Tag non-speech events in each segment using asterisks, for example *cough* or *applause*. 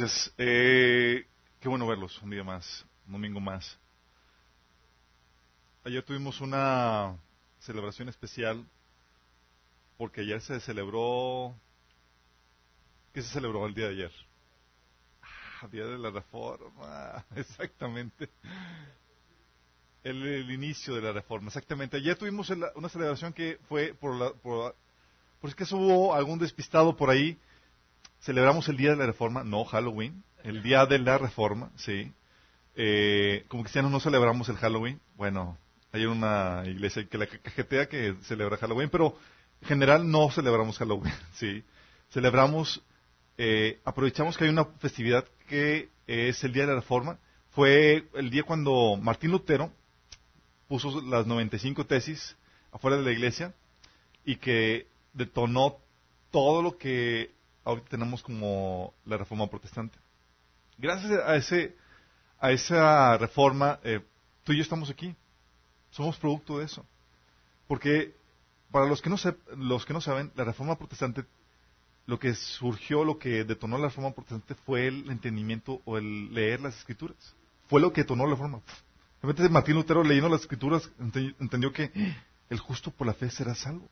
Gracias. Eh, qué bueno verlos un día más, un domingo más. Ayer tuvimos una celebración especial porque ayer se celebró... ¿Qué se celebró el día de ayer? Ah, día de la Reforma, *laughs* exactamente. El, inicio de la Reforma, exactamente. Ayer tuvimos una celebración que fue por la... Por, por es que hubo algún despistado por ahí celebramos el Día de la Reforma, no Halloween, el Día de la Reforma, sí. Eh, como cristianos no celebramos el Halloween. Bueno, hay una iglesia que la cajetea que celebra Halloween, pero en general no celebramos Halloween, *laughs* sí. Celebramos, eh, aprovechamos que hay una festividad que es el Día de la Reforma. Fue el día cuando Martín Lutero puso las 95 tesis afuera de la iglesia y que detonó todo lo que ahorita tenemos como la reforma protestante. Gracias a ese a esa reforma, eh, tú y yo estamos aquí. Somos producto de eso. Porque para los que no los que no saben, la reforma protestante lo que surgió, lo que detonó la reforma protestante fue el entendimiento o el leer las escrituras. Fue lo que detonó la reforma. Realmente Martín Lutero leyendo las escrituras entendió que el justo por la fe será salvo.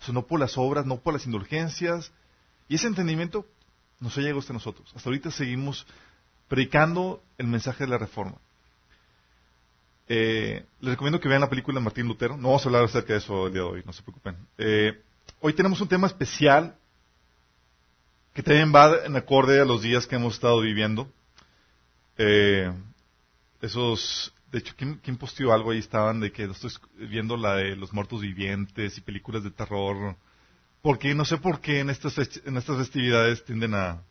O sea, no por las obras, no por las indulgencias, y ese entendimiento nos ha llegado hasta nosotros. Hasta ahorita seguimos predicando el mensaje de la reforma. Eh, les recomiendo que vean la película de Martín Lutero. No vamos a hablar acerca de eso el día de hoy, no se preocupen. Eh, hoy tenemos un tema especial que también va en acorde a los días que hemos estado viviendo. Eh, esos, de hecho, ¿quién, ¿quién, algo ahí? Estaban de que estoy viendo la de los muertos vivientes y películas de terror porque no sé por qué en estas, en estas festividades tienden a,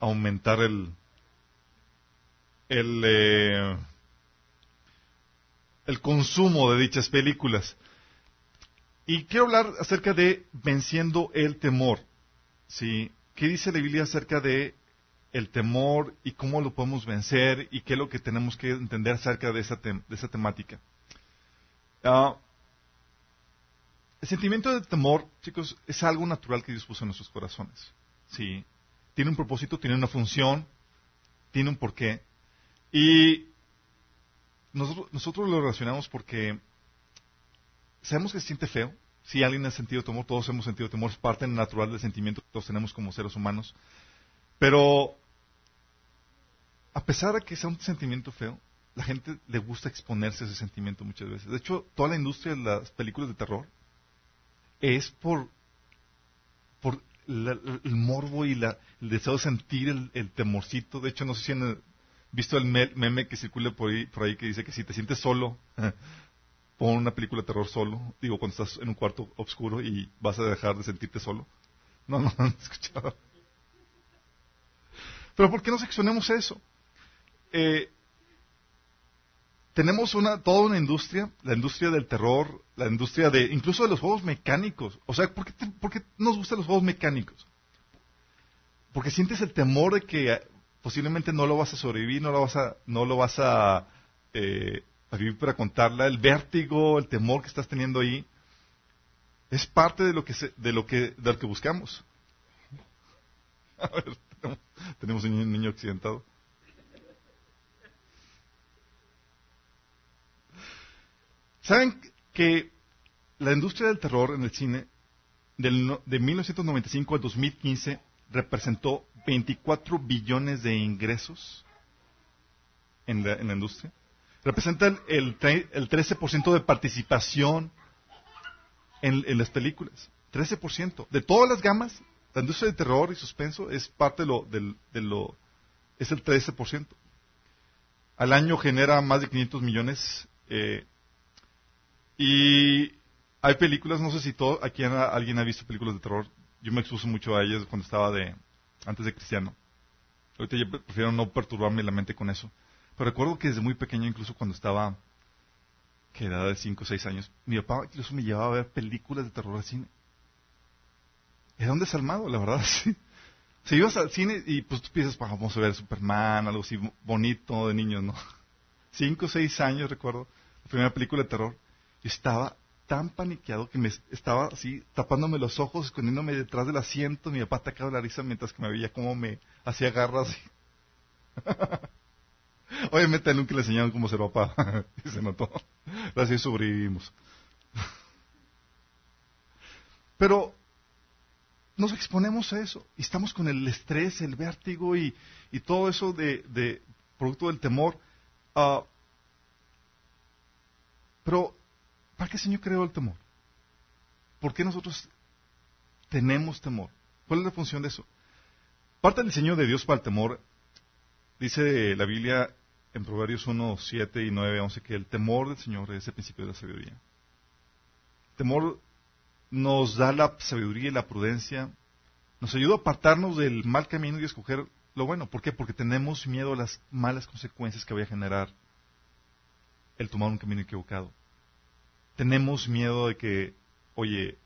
aumentar el, el, eh, el consumo de dichas películas. Y quiero hablar acerca de venciendo el temor. ¿sí? ¿Qué dice la Biblia acerca de el temor y cómo lo podemos vencer y qué es lo que tenemos que entender acerca de esa, de esa temática? Ah, el sentimiento de temor, chicos, es algo natural que Dios puso en nuestros corazones. Sí. Tiene un propósito, tiene una función, tiene un porqué. Y nosotros, lo relacionamos porque sabemos que se siente feo. Si alguien ha sentido temor, todos hemos sentido temor, es parte natural del sentimiento que todos tenemos como seres humanos. Pero, a pesar de que sea un sentimiento feo, la gente le gusta exponerse a ese sentimiento muchas veces. De hecho, toda la industria de las películas de terror es por, por el morbo y el deseo de sentir el, temorcito. De hecho, no sé si han visto el meme que circula por ahí, que dice que si te sientes solo, pon una película de terror solo. Digo, cuando estás en un cuarto oscuro y vas a dejar de sentirte solo. No, no, *laughs* no he escuchado. Pero ¿por qué nos exponemos a eso? Eh, tenemos una, toda una industria, la industria del terror, la industria de, incluso de los juegos mecánicos. O sea, ¿por qué, nos gustan los juegos mecánicos? Porque sientes el temor de que eh, posiblemente no lo vas a sobrevivir, no lo vas a, no lo vas a, eh, vivir para contarla, el vértigo, el temor que estás teniendo ahí, es parte de lo que, de lo que, de lo que buscamos. *laughs* A ver, tenemos un niño accidentado. ¿Saben que la industria del terror en el cine del, de 1995 al 2015 representó 24 billones de ingresos en la, industria? Representa el, el, 13% de participación en, las películas. 13%. De todas las gamas, la industria de terror y suspenso es parte de lo, de lo es el 13%. Al año genera más de 500 millones eh, y hay películas, no sé si todo, aquí alguien ha visto películas de terror. Yo me expuso mucho a ellas cuando estaba de, antes de cristiano. Ahorita yo prefiero no perturbarme la mente con eso. Pero recuerdo que desde muy pequeño, incluso cuando estaba, que edad de 5 o 6 años, mi papá incluso me llevaba a ver películas de terror al cine. Era un desalmado, la verdad, *laughs* sí. Si ibas al cine y pues tú piensas, vamos a ver Superman, algo así bonito de niños, ¿no? *laughs* Cinco o seis años, recuerdo, la primera película de terror estaba tan paniqueado que me estaba así tapándome los ojos, escondiéndome detrás del asiento. Mi papá atacaba la risa mientras que me veía cómo me hacía garras. *laughs* Obviamente nunca le enseñaron cómo ser papá. *laughs* y se notó. Así sobrevivimos. *laughs* Pero nos exponemos a eso. Y estamos con el estrés, el vértigo y, todo eso de, producto del temor. Ah, pero, ¿para qué el Señor creó el temor? ¿Por qué nosotros tenemos temor? ¿Cuál es la función de eso? Parte del diseño de Dios para el temor, dice la Biblia en Proverbios 1, 7 y 9, 11, que el temor del Señor es el principio de la sabiduría. El temor nos da la sabiduría y la prudencia, nos ayuda a apartarnos del mal camino y escoger lo bueno. ¿Por qué? Porque tenemos miedo a las malas consecuencias que vaya a generar el tomar un camino equivocado. Tenemos miedo de que, oye,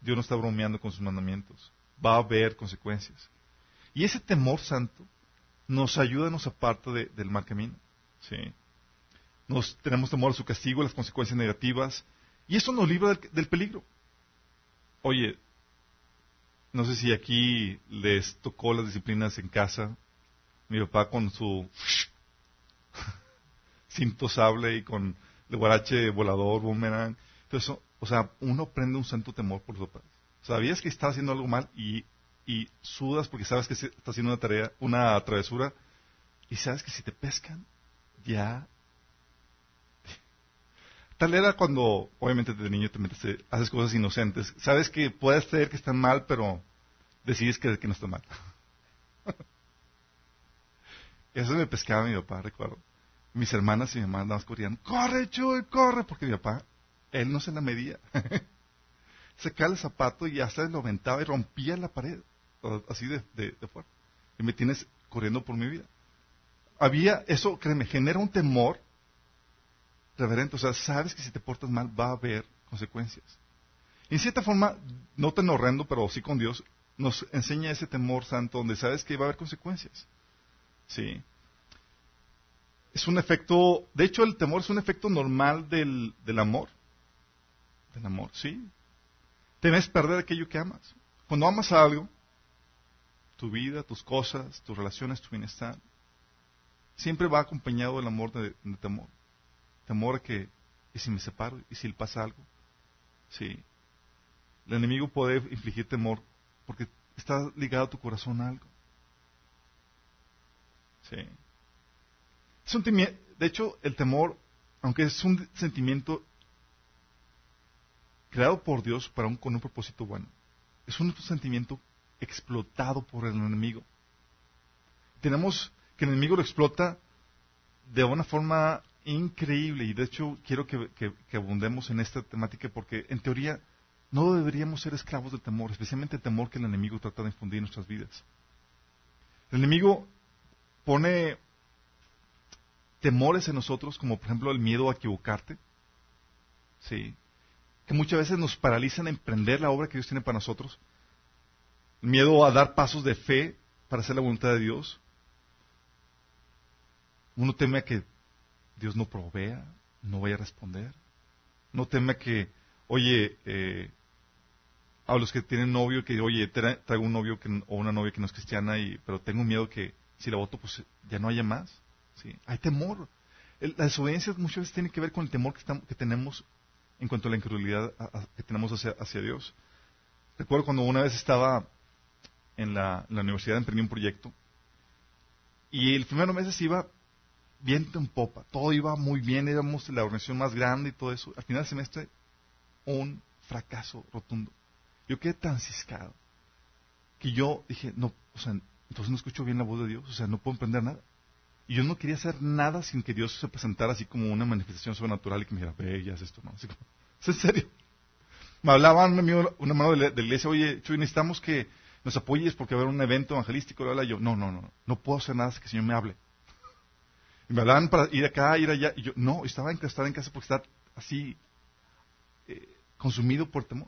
Dios no está bromeando con sus mandamientos. Va a haber consecuencias. Y ese temor santo nos ayuda, nos aparta del mal camino. ¿sí? Nos, tenemos temor a su castigo, a las consecuencias negativas, y eso nos libra del, peligro. Oye, no sé si aquí les tocó las disciplinas en casa. Mi papá con su *laughs* cinto sable y con el guarache volador, boomerang. Entonces, o sea, uno prende un santo temor por los papás. Sabías que estás haciendo algo mal y y sudas porque sabes que estás haciendo una tarea, una travesura, y sabes que si te pescan, ya. Tal era cuando, obviamente, de niño te metes, haces cosas inocentes. Sabes que puedes creer que están mal, pero decides que, que no está mal. *laughs* Eso me pescaba mi papá, recuerdo. Mis hermanas y mi mamá andaban corriendo, corre, Chuy, corre, porque mi papá, él no se la medía. *laughs* se cae el zapato y hasta lo aventaba y rompía la pared así de, de, fuerte. Y me tienes corriendo por mi vida. Había, eso, créeme, genera un temor reverente. O sea, sabes que si te portas mal va a haber consecuencias. Y en cierta forma, no tan horrendo, pero sí con Dios, nos enseña ese temor santo donde sabes que va a haber consecuencias. Sí. Es un efecto, de hecho el temor es un efecto normal del, del amor. Del amor, sí. Temes perder aquello que amas. Cuando amas a algo, tu vida, tus cosas, tus relaciones, tu bienestar, siempre va acompañado del amor de, temor. Temor a que, ¿y si me separo? ¿Y si le pasa algo? Sí. El enemigo puede infligir temor porque está ligado tu corazón a algo. Sí. De hecho, el temor, aunque es un sentimiento creado por Dios para un, con un propósito bueno, es un sentimiento explotado por el enemigo. Tenemos que el enemigo lo explota de una forma increíble y de hecho quiero que, abundemos en esta temática porque en teoría no deberíamos ser esclavos del temor, especialmente el temor que el enemigo trata de infundir en nuestras vidas. El enemigo pone temores en nosotros, como por ejemplo el miedo a equivocarte, ¿sí? que muchas veces nos paralizan a emprender la obra que Dios tiene para nosotros, miedo a dar pasos de fe para hacer la voluntad de Dios. Uno teme a que Dios no provea, no vaya a responder. No teme a que, oye, eh, a los que tienen novio, que, oye, traigo un novio que, o una novia que no es cristiana, y, pero tengo miedo que si la voto, pues ya no haya más. ¿Sí? Hay temor. la desobediencia muchas veces tiene que ver con el temor que, estamos, que tenemos en cuanto a la incredulidad que tenemos hacia, hacia Dios. Recuerdo cuando una vez estaba en la, universidad emprendí un proyecto y el primer mes iba viento en popa, todo iba muy bien, éramos la organización más grande y todo eso. Al final del semestre, un fracaso rotundo. Yo quedé tan ciscado que yo dije, no, o sea, entonces no escucho bien la voz de Dios, o sea, no puedo emprender nada. Y yo no quería hacer nada sin que Dios se presentara así como una manifestación sobrenatural y que me dijera, ve, ya esto, ¿no? Así como, *laughs* ¿es en serio? Me hablaban una mano de la, de la iglesia, oye, Chuy, necesitamos que nos apoyes porque va a haber un evento evangelístico. Y yo, no, no, no, no puedo hacer nada hasta que el Señor me hable. Y me hablaban para ir acá, ir allá. Y yo, no, estaba encastado en casa porque estaba así eh, consumido por temor.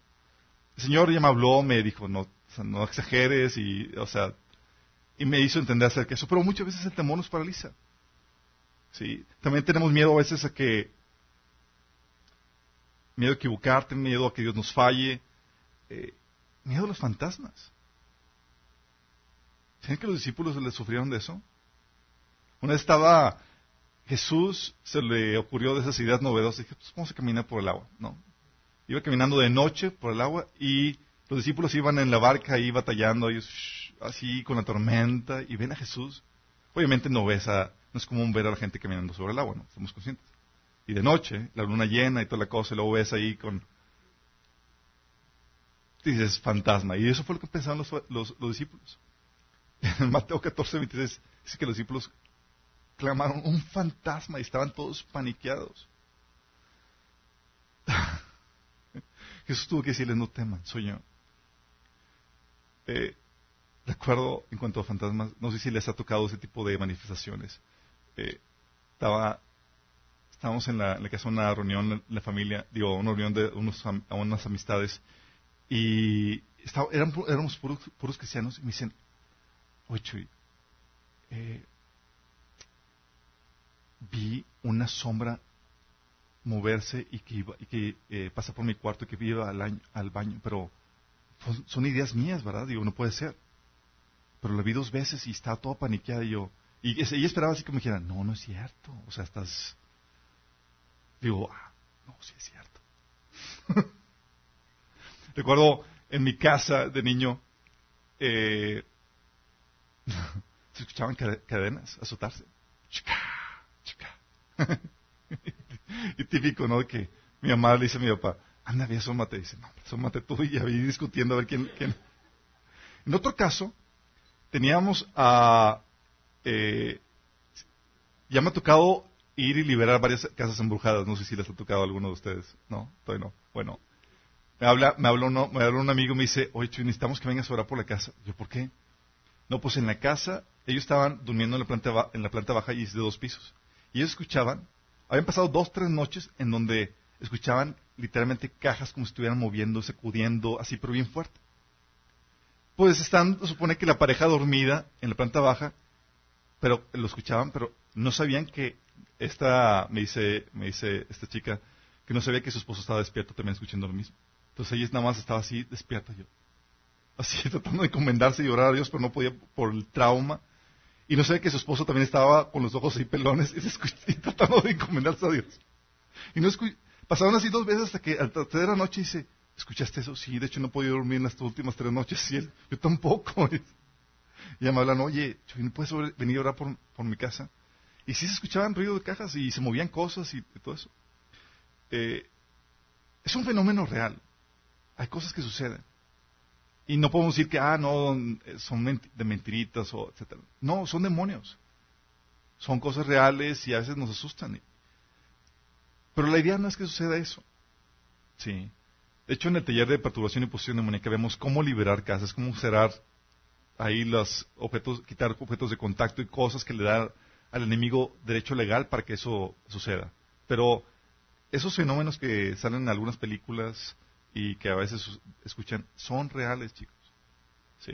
El Señor ya me habló, me dijo, no, no exageres y, o sea, y me hizo entender acerca de eso. Pero muchas veces el temor nos paraliza. ¿sí? También tenemos miedo a veces a que, miedo a equivocarte, miedo a que Dios nos falle, eh, miedo a los fantasmas. ¿Saben que los discípulos les sufrieron de eso? Una vez estaba Jesús, se le ocurrió de esas ideas novedosas. Dije, pues vamos a caminar por el agua, ¿no? Iba caminando de noche por el agua y los discípulos iban en la barca ahí batallando, ellos así con la tormenta, y ven a Jesús. Obviamente no ves a, no es común ver a la gente caminando sobre el agua, ¿no? Estamos conscientes. Y de noche, la luna llena y toda la cosa, y luego ves ahí con... Dices, fantasma. Y eso fue lo que pensaban los, los, los discípulos. *laughs* En Mateo 14, 26, dice que los discípulos clamaron un fantasma y estaban todos paniqueados. *laughs* Jesús tuvo que decirles, no teman, soy yo. Eh, recuerdo, en cuanto a fantasmas, no sé si les ha tocado ese tipo de manifestaciones. Eh, estábamos en la, casa de una reunión la familia, digo, una reunión de unos, unas amistades, y estaba, éramos puros, puros, cristianos, y me dicen, oye Chuy, eh, vi una sombra moverse y que, y que eh, pasa por mi cuarto y que iba al baño, pero son, ideas mías, ¿verdad? Digo, no puede ser. Pero la vi dos veces y estaba todo paniqueada y yo, y esperaba así que me dijera, no, no es cierto, o sea, estás, digo, ah, no, sí es cierto. *laughs* Recuerdo en mi casa de niño, eh, *laughs* se escuchaban cadenas azotarse. Chica, chica. *laughs* y típico, ¿no? Que mi mamá le dice a mi papá, anda, ve, asómate. Dice, no, asómate tú. Y vi discutiendo a ver quién, quién. En otro caso, teníamos a... Eh, ya me ha tocado ir y liberar varias casas embrujadas. No sé si les ha tocado a alguno de ustedes. No, todavía no. Bueno, me habla, me habló, me habló un amigo y me dice, oye, necesitamos que vengas a orar por la casa. Yo, ¿por qué? No, pues en la casa, ellos estaban durmiendo en la planta, en la planta baja y es de dos pisos. Y ellos escuchaban habían pasado dos, tres noches en donde escuchaban literalmente cajas como si estuvieran moviendo, sacudiendo, así, pero bien fuerte. Pues están, supone que la pareja dormida en la planta baja, pero lo escuchaban, pero no sabían que esta, me dice, me dice esta chica, que no sabía que su esposo estaba despierto también escuchando lo mismo. Entonces ella nada más estaba así, despierta yo. Así, *laughs* tratando de encomendarse y orar a Dios, pero no podía por el trauma y no sé que su esposo también estaba con los ojos ahí pelones y, *laughs* tratando de encomendarse a Dios. Y no pasaron así dos veces hasta que al tercera noche dice, ¿escuchaste eso? Sí, de hecho no he podido dormir en las últimas tres noches. Y él, yo tampoco. *laughs* Y ella me hablan, oye, ¿no puedes venir a orar por, mi casa? Y sí se escuchaban ruido de cajas y se movían cosas y, todo eso. Eh, es un fenómeno real. Hay cosas que suceden. Y no podemos decir que, ah, no, son de mentiritas o etcétera. No, son demonios. Son cosas reales y a veces nos asustan. Pero la idea no es que suceda eso. Sí. De hecho, en el taller de perturbación y posición demoníaca vemos cómo liberar casas, cómo cerrar ahí los objetos, quitar objetos de contacto y cosas que le dan al enemigo derecho legal para que eso suceda. Pero esos fenómenos que salen en algunas películas, y que a veces escuchan son reales, chicos. Sí.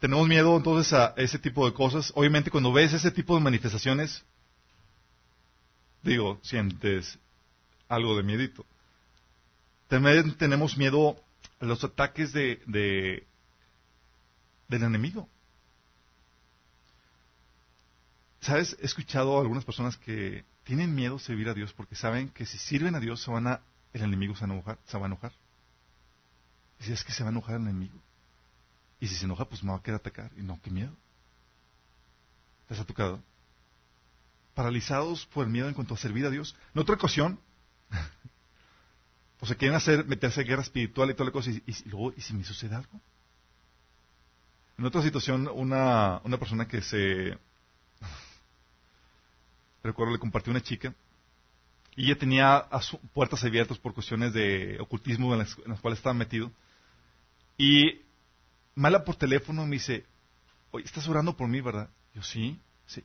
Tenemos miedo entonces a ese tipo de cosas. Obviamente cuando ves ese tipo de manifestaciones, digo, sientes algo de miedito. También tenemos miedo a los ataques de, de del enemigo. ¿Sabes? He escuchado a algunas personas que tienen miedo de servir a Dios porque saben que si sirven a Dios se van a, el enemigo se a enojar. Se va a enojar. Y si es que se va a enojar el enemigo. Y si se enoja, pues me va a querer atacar. Y no, qué miedo. ¿Te ha tocado? Paralizados por el miedo en cuanto a servir a Dios. En otra ocasión, *laughs* o se quieren hacer, meterse en guerra espiritual y toda la cosa, y, luego, ¿y si me sucede algo? En otra situación, una, una persona que se *laughs* recuerdo, le compartí una chica, y ella tenía puertas abiertas por cuestiones de ocultismo en las, cuales estaba metido. Y mala por teléfono me dice, oye, estás orando por mí, ¿verdad? Yo sí,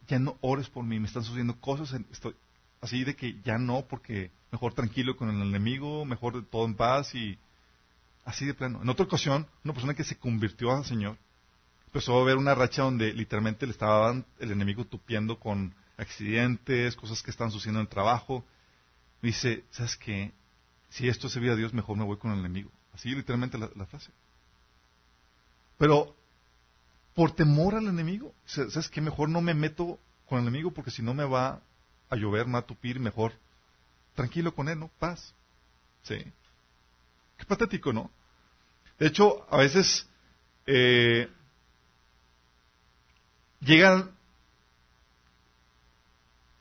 ya no ores por mí, me están sucediendo cosas, estoy así de que ya no, porque mejor tranquilo con el enemigo, mejor todo en paz y así de plano. En otra ocasión, una persona que se convirtió al Señor empezó a ver una racha donde literalmente le estaba el enemigo tupiendo con accidentes, cosas que están sucediendo en el trabajo. Me dice, ¿sabes qué? Si esto se a Dios, mejor me voy con el enemigo. Así literalmente la, frase. Pero, por temor al enemigo. ¿Sabes qué? Mejor no me meto con el enemigo porque si no me va a llover, me a tupir, mejor tranquilo con él, ¿no? Paz. Sí. Qué patético, ¿no? De hecho, a veces eh, llegan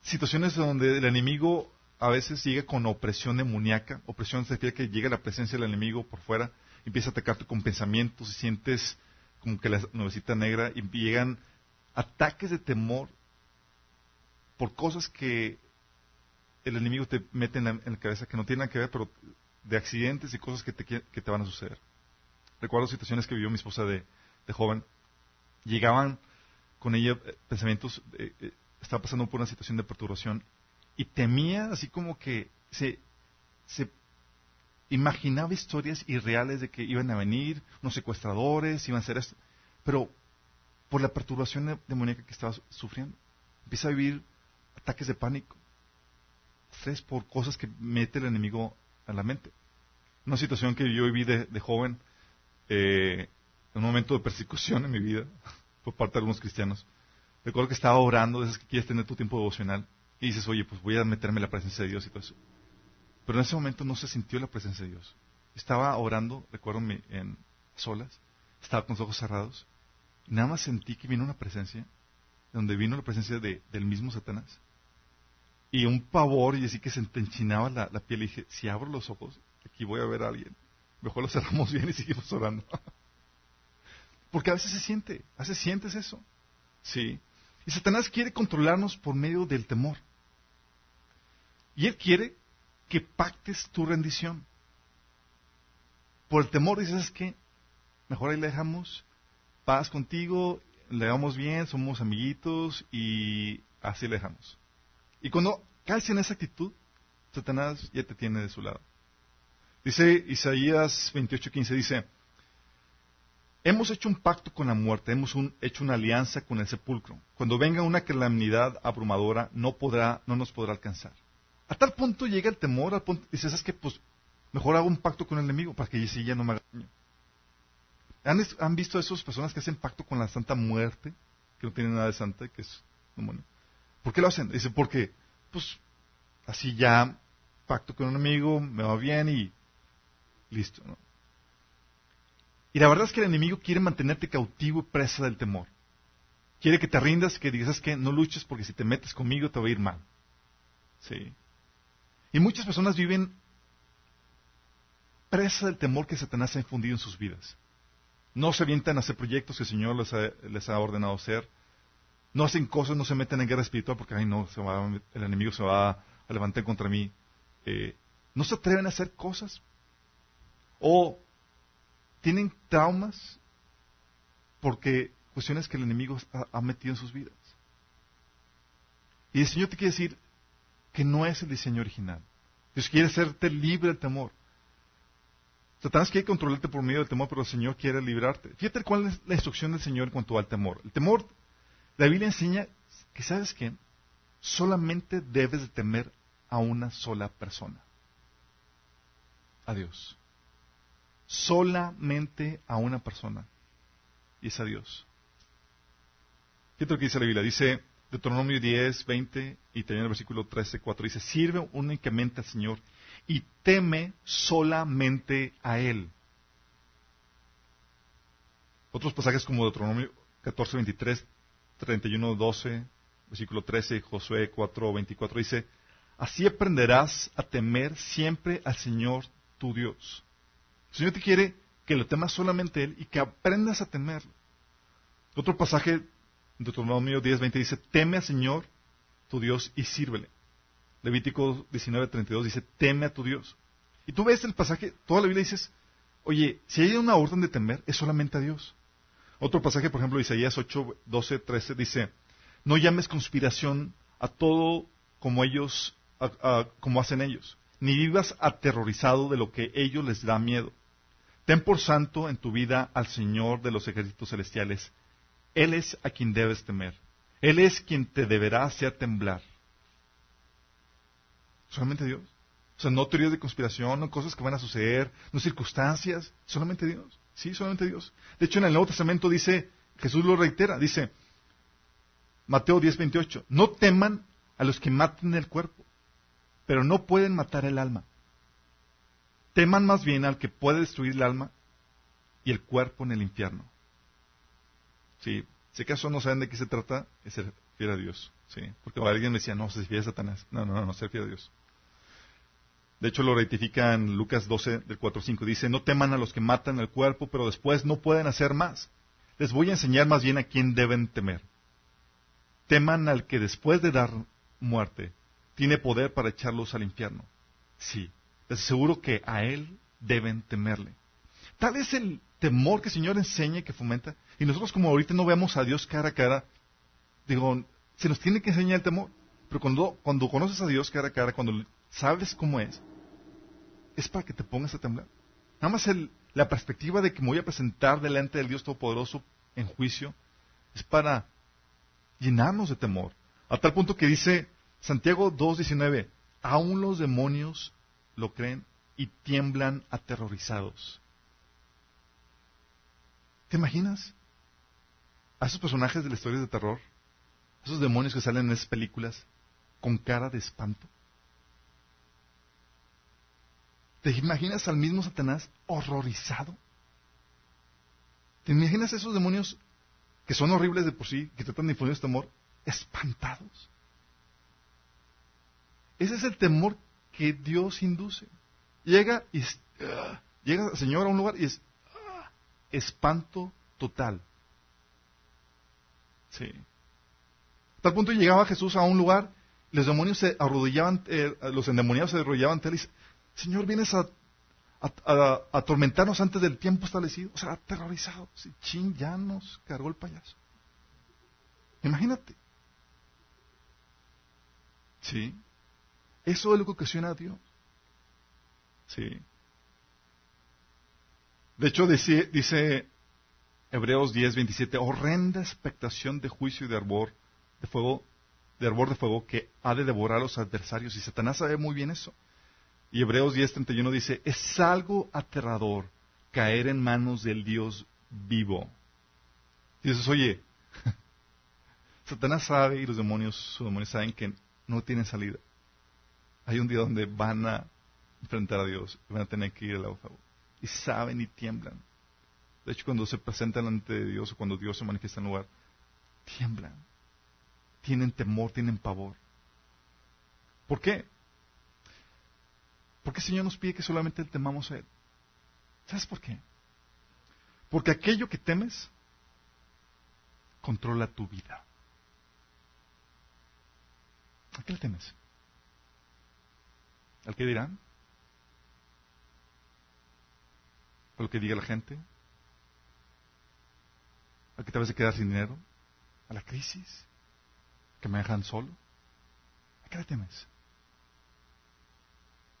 situaciones donde el enemigo a veces llega con opresión demoníaca. Opresión se que llega la presencia del enemigo por fuera, empieza a atacarte con pensamientos y sientes como que la nubecita negra y llegan ataques de temor por cosas que el enemigo te mete en la, cabeza que no tienen que ver, pero de accidentes y cosas que te, que te van a suceder. Recuerdo situaciones que vivió mi esposa de, joven. Llegaban con ella eh, pensamientos, eh, eh, estaba pasando por una situación de perturbación y temía así como que se imaginaba historias irreales de que iban a venir unos secuestradores, iban a hacer esto, pero por la perturbación demoníaca que estaba sufriendo, empieza a vivir ataques de pánico, estrés por cosas que mete el enemigo a la mente. Una situación que yo viví de, joven, eh, en un momento de persecución en mi vida, *laughs* por parte de algunos cristianos. Recuerdo que estaba orando, de esas que quieres tener tu tiempo devocional, y dices, oye, pues voy a meterme en la presencia de Dios y todo eso. Pero en ese momento no se sintió la presencia de Dios. Estaba orando, recuerdo, en solas, estaba con los ojos cerrados, y nada más sentí que vino una presencia, donde vino la presencia de, del mismo Satanás. Y un pavor, y así que se enchinaba la, la piel, y dije, si abro los ojos, aquí voy a ver a alguien. Mejor lo cerramos *laughs* bien y seguimos orando. *laughs* Porque a veces se siente, a veces sientes eso. Sí. Y Satanás quiere controlarnos por medio del temor. Y él quiere que pactes tu rendición. Por el temor dices que mejor ahí le dejamos paz contigo, le damos bien, somos amiguitos y así le dejamos. Y cuando caes en esa actitud, Satanás ya te tiene de su lado. Dice Isaías 28:15, dice, hemos hecho un pacto con la muerte, hemos hecho una alianza con el sepulcro. Cuando venga una calamidad abrumadora, no, podrá, no nos podrá alcanzar. A tal punto llega el temor, al punto, dices, es que pues mejor hago un pacto con el enemigo para que si ya no me haga daño. ¿Han, ¿Han, visto esas personas que hacen pacto con la santa muerte, que no tienen nada de santa, que es demonio? ¿Por qué lo hacen? Dice, porque, pues, así ya pacto con un amigo, me va bien y listo. ¿no? Y la verdad es que el enemigo quiere mantenerte cautivo y presa del temor. Quiere que te rindas, que digas que no luches porque si te metes conmigo te va a ir mal. Sí. Y muchas personas viven presa del temor que Satanás ha infundido en sus vidas. No se avientan a hacer proyectos que el Señor les ha, ha ordenado hacer. No hacen cosas, no se meten en guerra espiritual porque, ay, no, se va, el enemigo se va a levantar contra mí. Eh, no se atreven a hacer cosas. O tienen traumas porque cuestiones que el enemigo ha, metido en sus vidas. Y el Señor te quiere decir que no es el diseño original. Dios quiere hacerte libre del temor. Satanás quiere controlarte por medio del temor, pero el Señor quiere librarte. Fíjate cuál es la instrucción del Señor en cuanto al temor. El temor, la Biblia enseña que, ¿sabes qué? Solamente debes de temer a una sola persona. A Dios. Solamente a una persona. Y es a Dios. Fíjate lo que dice la Biblia. Dice Deuteronomio 10, 20 y también el versículo 13, 4. Dice, sirve únicamente al Señor y teme solamente a Él. Otros pasajes como Deuteronomio 14, 23, 31, 12, versículo 13, Josué 4, 24 dice, así aprenderás a temer siempre al Señor tu Dios. El Señor te quiere que lo temas solamente Él y que aprendas a temerlo. Otro pasaje, Deuteronomio 10, 20 dice, teme al Señor tu Dios y sírvele. Levítico 19:32 dice, teme a tu Dios. Y tú ves el pasaje, toda la Biblia dices, oye, si hay una orden de temer, es solamente a Dios. Otro pasaje, por ejemplo, Isaías 8, 12, 13 dice, no llames conspiración a todo como ellos, como hacen ellos, ni vivas aterrorizado de lo que ellos les da miedo. Ten por santo en tu vida al Señor de los ejércitos celestiales. Él es a quien debes temer. Él es quien te deberá hacer temblar. Solamente Dios. O sea, no teorías de conspiración, no cosas que van a suceder, no circunstancias, solamente Dios. Sí, solamente Dios. De hecho, en el Nuevo Testamento dice Jesús lo reitera, dice, Mateo 10:28, no teman a los que maten el cuerpo, pero no pueden matar el alma. Teman más bien al que puede destruir el alma y el cuerpo en el infierno. Sí, si acaso no saben de qué se trata, es ser fiel a Dios. Sí, porque alguien me decía, no, se fiel a Satanás. No, no, no, no, ser fiel a Dios. De hecho, lo ratifica en Lucas 12, del 4 5. Dice, no teman a los que matan el cuerpo, pero después no pueden hacer más. Les voy a enseñar más bien a quién deben temer. Teman al que después de dar muerte tiene poder para echarlos al infierno. Sí, les aseguro que a él deben temerle. Tal es el temor que el Señor enseña y que fomenta. Y nosotros como ahorita no vemos a Dios cara a cara, digo, se nos tiene que enseñar el temor. Pero cuando, cuando conoces a Dios cara a cara, cuando sabes cómo es, es para que te pongas a temblar. Nada más la perspectiva de que me voy a presentar delante del Dios Todopoderoso en juicio es para llenarnos de temor. A tal punto que dice Santiago 2.19, aún los demonios lo creen y tiemblan aterrorizados. ¿Te imaginas? A esos personajes de la historia de terror, a esos demonios que salen en esas películas con cara de espanto. ¿Te imaginas al mismo Satanás horrorizado? ¿Te imaginas esos demonios que son horribles de por sí, que tratan de infundir este temor, espantados? Ese es el temor que Dios induce. Llega y ah, llega el Señor a un lugar y es ah, espanto total. Sí. A tal punto llegaba Jesús a un lugar, los demonios se arrodillaban, eh, los endemoniados se arrodillaban ante él Señor, vienes a, atormentarnos antes del tiempo establecido. O sea, aterrorizado. Sí, ya nos cargó el payaso. Imagínate. Sí. Eso es lo que ocasiona a Dios. Sí. De hecho, dice, dice Hebreos 10, 27, horrenda expectación de juicio y de arbor de fuego, de arbor de fuego que ha de devorar a los adversarios. Y Satanás sabe muy bien eso. Y Hebreos 10:31 dice, es algo aterrador caer en manos del Dios vivo. Y dices, oye, *laughs* Satanás sabe y los demonios, sus demonios saben que no tienen salida. Hay un día donde van a enfrentar a Dios y van a tener que ir al fuego. Y saben y tiemblan. De hecho, cuando se presentan ante Dios o cuando Dios se manifiesta en lugar, tiemblan. Tienen temor, tienen pavor. ¿Por qué? ¿Por qué el Señor nos pide que solamente temamos a Él? ¿Sabes por qué? Porque aquello que temes controla tu vida. ¿A qué le temes? ¿Al que dirán? ¿A lo que diga la gente? ¿A que te vas a quedar sin dinero? ¿A la crisis? ¿Que me dejan solo? ¿A qué le temes?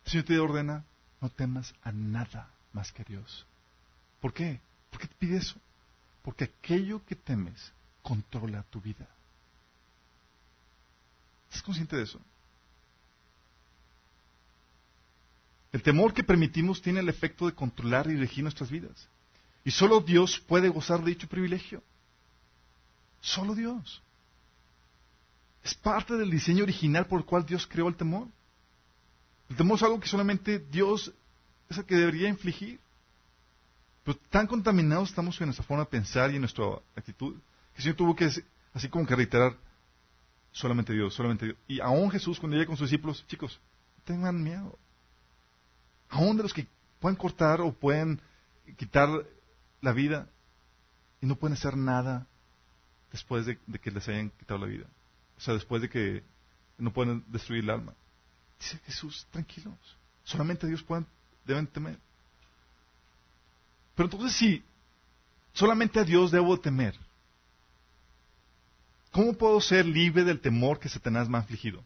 El Señor te ordena, no temas a nada más que a Dios. ¿Por qué? ¿Por qué te pide eso? Porque aquello que temes controla tu vida. ¿Estás consciente de eso? El temor que permitimos tiene el efecto de controlar y regir nuestras vidas. Y solo Dios puede gozar de dicho privilegio. Solo Dios. Es parte del diseño original por el cual Dios creó el temor. El temor es algo que solamente Dios es el que debería infligir. Pero tan contaminados estamos en nuestra forma de pensar y en nuestra actitud que el Señor tuvo que, así como que reiterar, solamente Dios, solamente Dios. Y aún Jesús, cuando llega con sus discípulos, chicos, tengan miedo. Aún de los que pueden cortar o pueden quitar la vida y no pueden hacer nada después de, que les hayan quitado la vida. O sea, después de que no pueden destruir el alma. Dice Jesús, tranquilos, solamente Dios pueden, deben temer. Pero entonces si solamente a Dios debo temer, ¿cómo puedo ser libre del temor que Satanás me ha afligido?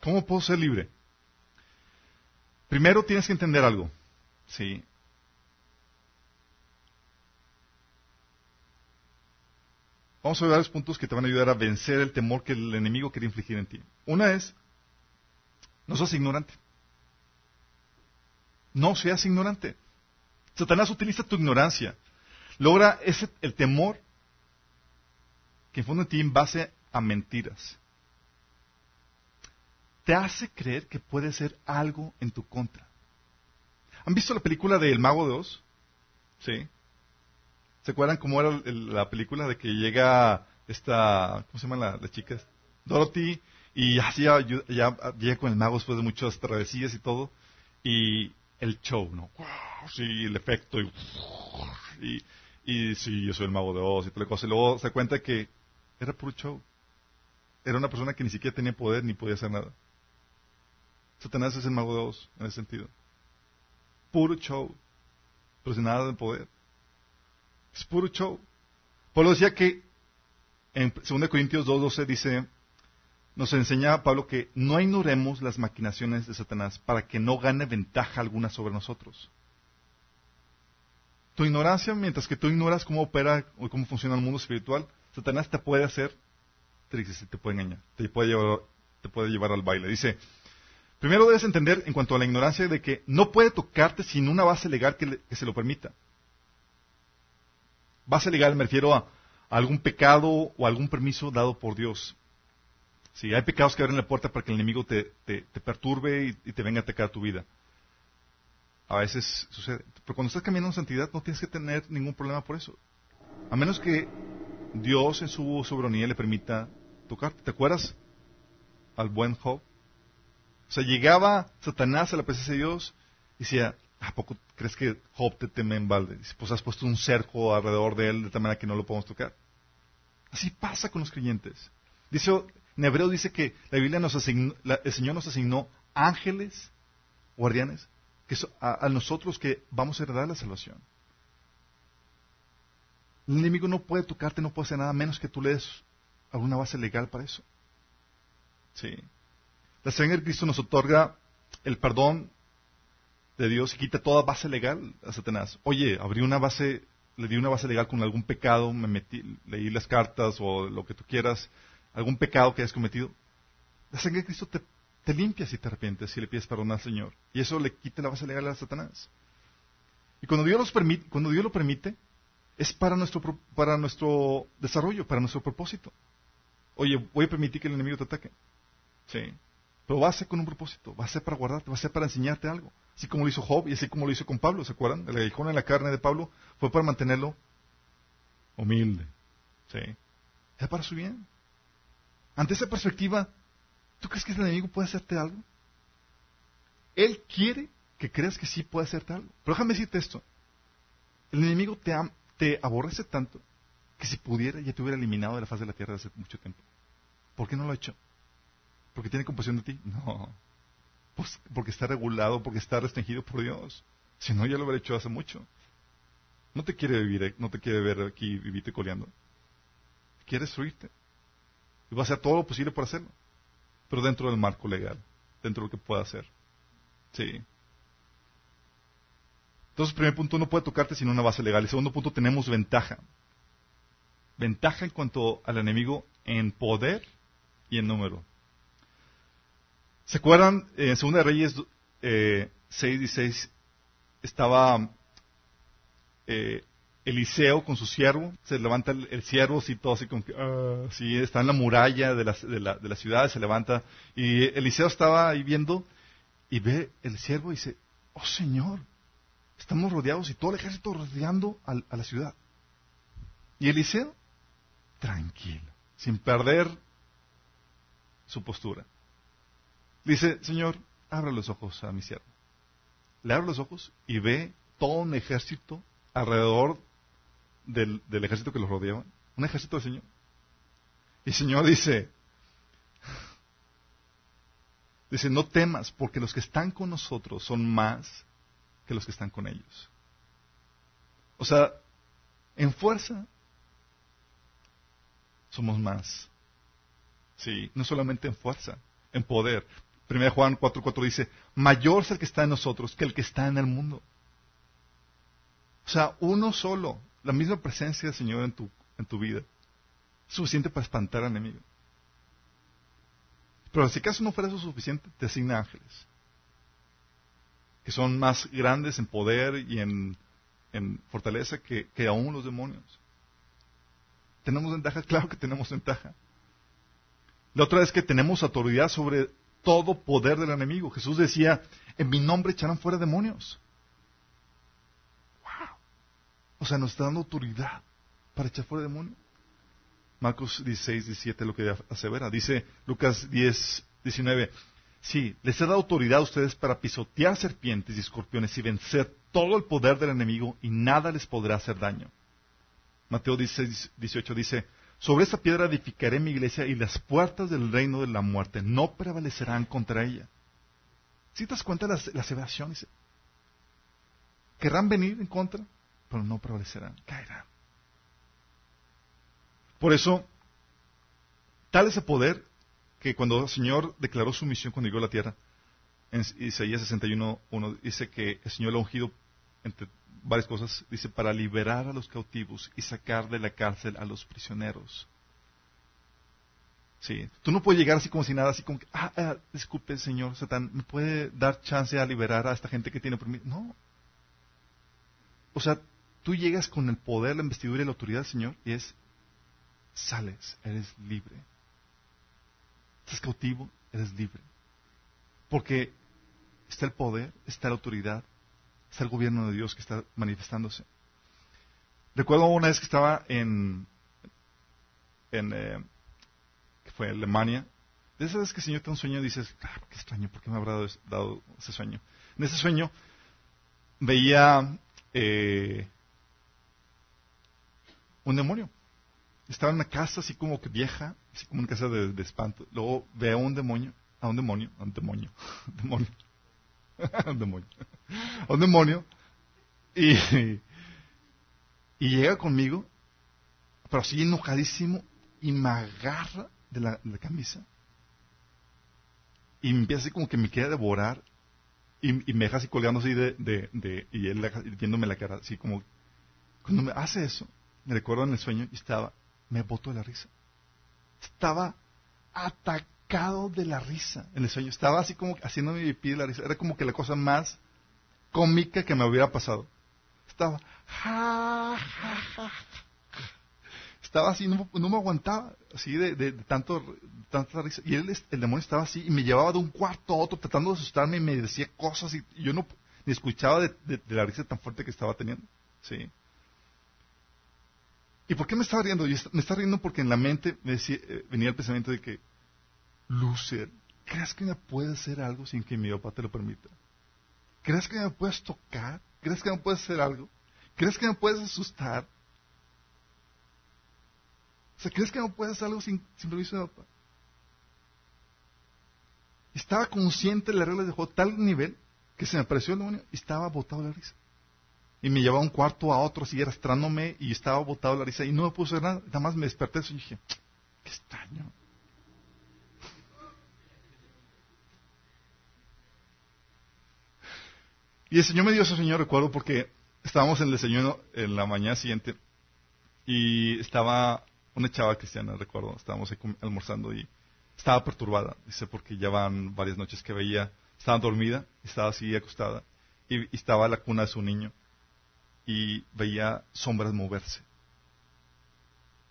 ¿Cómo puedo ser libre? Primero tienes que entender algo. ¿sí? Vamos a ver varios puntos que te van a ayudar a vencer el temor que el enemigo quiere infligir en ti. Una es, no seas ignorante. No seas ignorante. Satanás utiliza tu ignorancia logra ese, el temor que infunde en ti en base a mentiras. Te hace creer que puede ser algo en tu contra. ¿Han visto la película de El Mago de Oz? Sí. ¿Se acuerdan cómo era la película de que llega esta, ¿cómo se llama la, la chica? Dorothy, y así ya, ya, llega con el mago después de muchas travesías y todo, y el show, ¿no? Sí, el efecto, y, y, sí, yo soy el mago de Oz y tal cosa. Y luego se cuenta que era puro show. Era una persona que ni siquiera tenía poder ni podía hacer nada. Satanás es el mago de Oz en ese sentido. Puro show, pero sin nada de poder. Es puro show. Pablo decía que en 2 Corintios 2.12 dice, nos enseña Pablo que no ignoremos las maquinaciones de Satanás para que no gane ventaja alguna sobre nosotros. Tu ignorancia, mientras que tú ignoras cómo opera o cómo funciona el mundo espiritual, Satanás te puede hacer triste, te puede engañar, te puede llevar, te puede llevar al baile. Dice, primero debes entender en cuanto a la ignorancia de que no puede tocarte sin una base legal que se lo permita. Base legal me refiero a, algún pecado o algún permiso dado por Dios. Si hay pecados que abren la puerta para que el enemigo te, perturbe y, te venga a atacar tu vida. A veces sucede. Pero cuando estás caminando en santidad no tienes que tener ningún problema por eso. A menos que Dios en su soberanía le permita tocarte. ¿Te acuerdas al buen Job? O sea, llegaba Satanás a la presencia de Dios y decía, ¿A poco crees que Job te teme en balde? Pues has puesto un cerco alrededor de él de tal manera que no lo podemos tocar. Así pasa con los creyentes. Dice, en hebreo dice que la Biblia nos asignó, el Señor nos asignó ángeles, guardianes, que a, nosotros que vamos a heredar la salvación. El enemigo no puede tocarte, no puede hacer nada menos que tú le des alguna base legal para eso. Sí. La sangre de Cristo nos otorga el perdón de Dios y quita toda base legal a Satanás. Oye, abrí una base, le di una base legal con algún pecado, me metí, leí las cartas o lo que tú quieras, algún pecado que hayas cometido. La sangre de Cristo te, limpia si te arrepientes, si le pides perdón al Señor. Y eso le quita la base legal a Satanás. Y cuando Dios, los permite, cuando Dios lo permite, es para nuestro, para nuestro desarrollo, para nuestro propósito. Oye, voy a permitir que el enemigo te ataque. Sí. Pero va a ser con un propósito, va a ser para guardarte, va a ser para enseñarte algo. Así como lo hizo Job y así como lo hizo con Pablo, ¿se acuerdan? El aguijón en la carne de Pablo fue para mantenerlo humilde. ¿Sí? Es para su bien. Ante esa perspectiva, ¿tú crees que el enemigo puede hacerte algo? Él quiere que creas que sí puede hacerte algo. Pero déjame decirte esto. El enemigo te, te aborrece tanto que si pudiera ya te hubiera eliminado de la faz de la tierra hace mucho tiempo. ¿Por qué no lo ha hecho? ¿Porque tiene compasión de ti? No. Pues, porque está regulado, porque está restringido por Dios. Si no, ya lo hubiera hecho hace mucho. No te quiere vivir, no te quiere ver aquí vivirte coleando. Quiere destruirte. Y va a hacer todo lo posible por hacerlo. Pero dentro del marco legal, dentro de lo que pueda hacer. Sí. Entonces, primer punto, no puede tocarte sin una base legal. Y segundo punto, tenemos ventaja. Ventaja en cuanto al enemigo en poder y en número. ¿Se acuerdan? En Segunda Reyes eh, 6 y 6 estaba eh, Eliseo con su siervo, se levanta el, siervo así todo así que, ah, está en la muralla de la, de, la, de la ciudad, se levanta, y Eliseo estaba ahí viendo y ve el siervo y dice, oh Señor, estamos rodeados y todo el ejército rodeando a la ciudad. Y Eliseo, tranquilo, sin perder su postura. Dice, Señor, abre los ojos a mi siervo. Le abre los ojos y ve todo un ejército alrededor del, ejército que los rodeaba. Un ejército del Señor. Y el Señor dice, dice, no temas, porque los que están con nosotros son más que los que están con ellos. O sea, en fuerza somos más. Sí, no solamente en fuerza, en poder. 1 Juan 4.4 dice, mayor es el que está en nosotros que el que está en el mundo. O sea, uno solo, la misma presencia del Señor en tu, en tu vida, suficiente para espantar al enemigo. Pero si acaso no fuera eso suficiente, te asigna ángeles, que son más grandes en poder y en en fortaleza que, que aún los demonios. ¿Tenemos ventaja? Claro que tenemos ventaja. La otra es que tenemos autoridad sobre todo poder del enemigo. Jesús decía, en mi nombre echarán fuera demonios. Wow. O sea, nos está dando autoridad para echar fuera demonios. Marcos 16, 17 lo que asevera. Dice Lucas 10, 19. Sí, les he dado autoridad a ustedes para pisotear serpientes y escorpiones y vencer todo el poder del enemigo y nada les podrá hacer daño. Mateo 16, 18 dice, sobre esta piedra edificaré mi iglesia y las puertas del reino de la muerte no prevalecerán contra ella. Si te das cuenta de la, aseveración, dice, querrán venir en contra, pero no prevalecerán, caerán. Por eso, tal es el poder que cuando el Señor declaró su misión cuando llegó a la tierra, en Isaías 61.1 dice que el Señor lo ha ungido entre varias cosas, dice, para liberar a los cautivos y sacar de la cárcel a los prisioneros. Sí, tú no puedes llegar así como si nada, así como que, ah, ah disculpe, señor Satán, ¿me puede dar chance a liberar a esta gente que tiene permiso? No. O sea, tú llegas con el poder, la investidura y la autoridad Señor y es, sales, eres libre. Estás cautivo, eres libre. Porque está el poder, está la autoridad, es el gobierno de Dios que está manifestándose. Recuerdo una vez que estaba en, en eh, que fue Alemania. De esas veces que el Señor te da un sueño dices, ah, qué extraño, ¿por qué me habrá dado, ese sueño? En ese sueño veía eh, un demonio. Estaba en una casa así como que vieja, así como una casa de, de espanto. Luego veo a un demonio, a un demonio, a un demonio, *laughs* demonio *laughs* un demonio. un demonio. Y, y llega conmigo, pero así enojadísimo, y me agarra de la, camisa. Y me empieza así como que me quiere devorar. Y, me deja así colgando así de, de, y él viéndome la cara, así como, cuando me hace eso, me recuerdo en el sueño, y estaba, me boto de la risa. Estaba atacado de la risa en el sueño. Estaba así como haciendo mi pie de la risa. Era como que la cosa más cómica que me hubiera pasado. Estaba, Estaba así, no, me aguantaba, así de, tanto, tanta risa. Y él, el demonio estaba así y me llevaba de un cuarto a otro tratando de asustarme y me decía cosas y, yo no ni escuchaba de, la risa tan fuerte que estaba teniendo. ¿sí? ¿Y por qué me estaba riendo? me estaba riendo porque en la mente me decía, eh, venía el pensamiento de que Lucer, ¿crees que me puedes hacer algo sin que mi papá te lo permita? ¿Crees que me puedes tocar? ¿Crees que me puedes hacer algo? ¿Crees que me puedes asustar? O sea, ¿crees que me puedes hacer algo sin, permiso de papá? Estaba consciente de las reglas de juego tal nivel que se me apareció el demonio y estaba botado la risa. Y me llevaba un cuarto a otro, así arrastrándome y estaba botado la risa y no me hacer nada. Nada más me desperté y dije, qué extraño. Y el Señor me dio ese sueño, recuerdo, porque estábamos en el desayuno en la mañana siguiente y estaba una chava cristiana, recuerdo, estábamos almorzando y estaba perturbada, dice, porque ya van varias noches que veía, estaba dormida, estaba así acostada y, estaba la cuna de su niño y veía sombras moverse.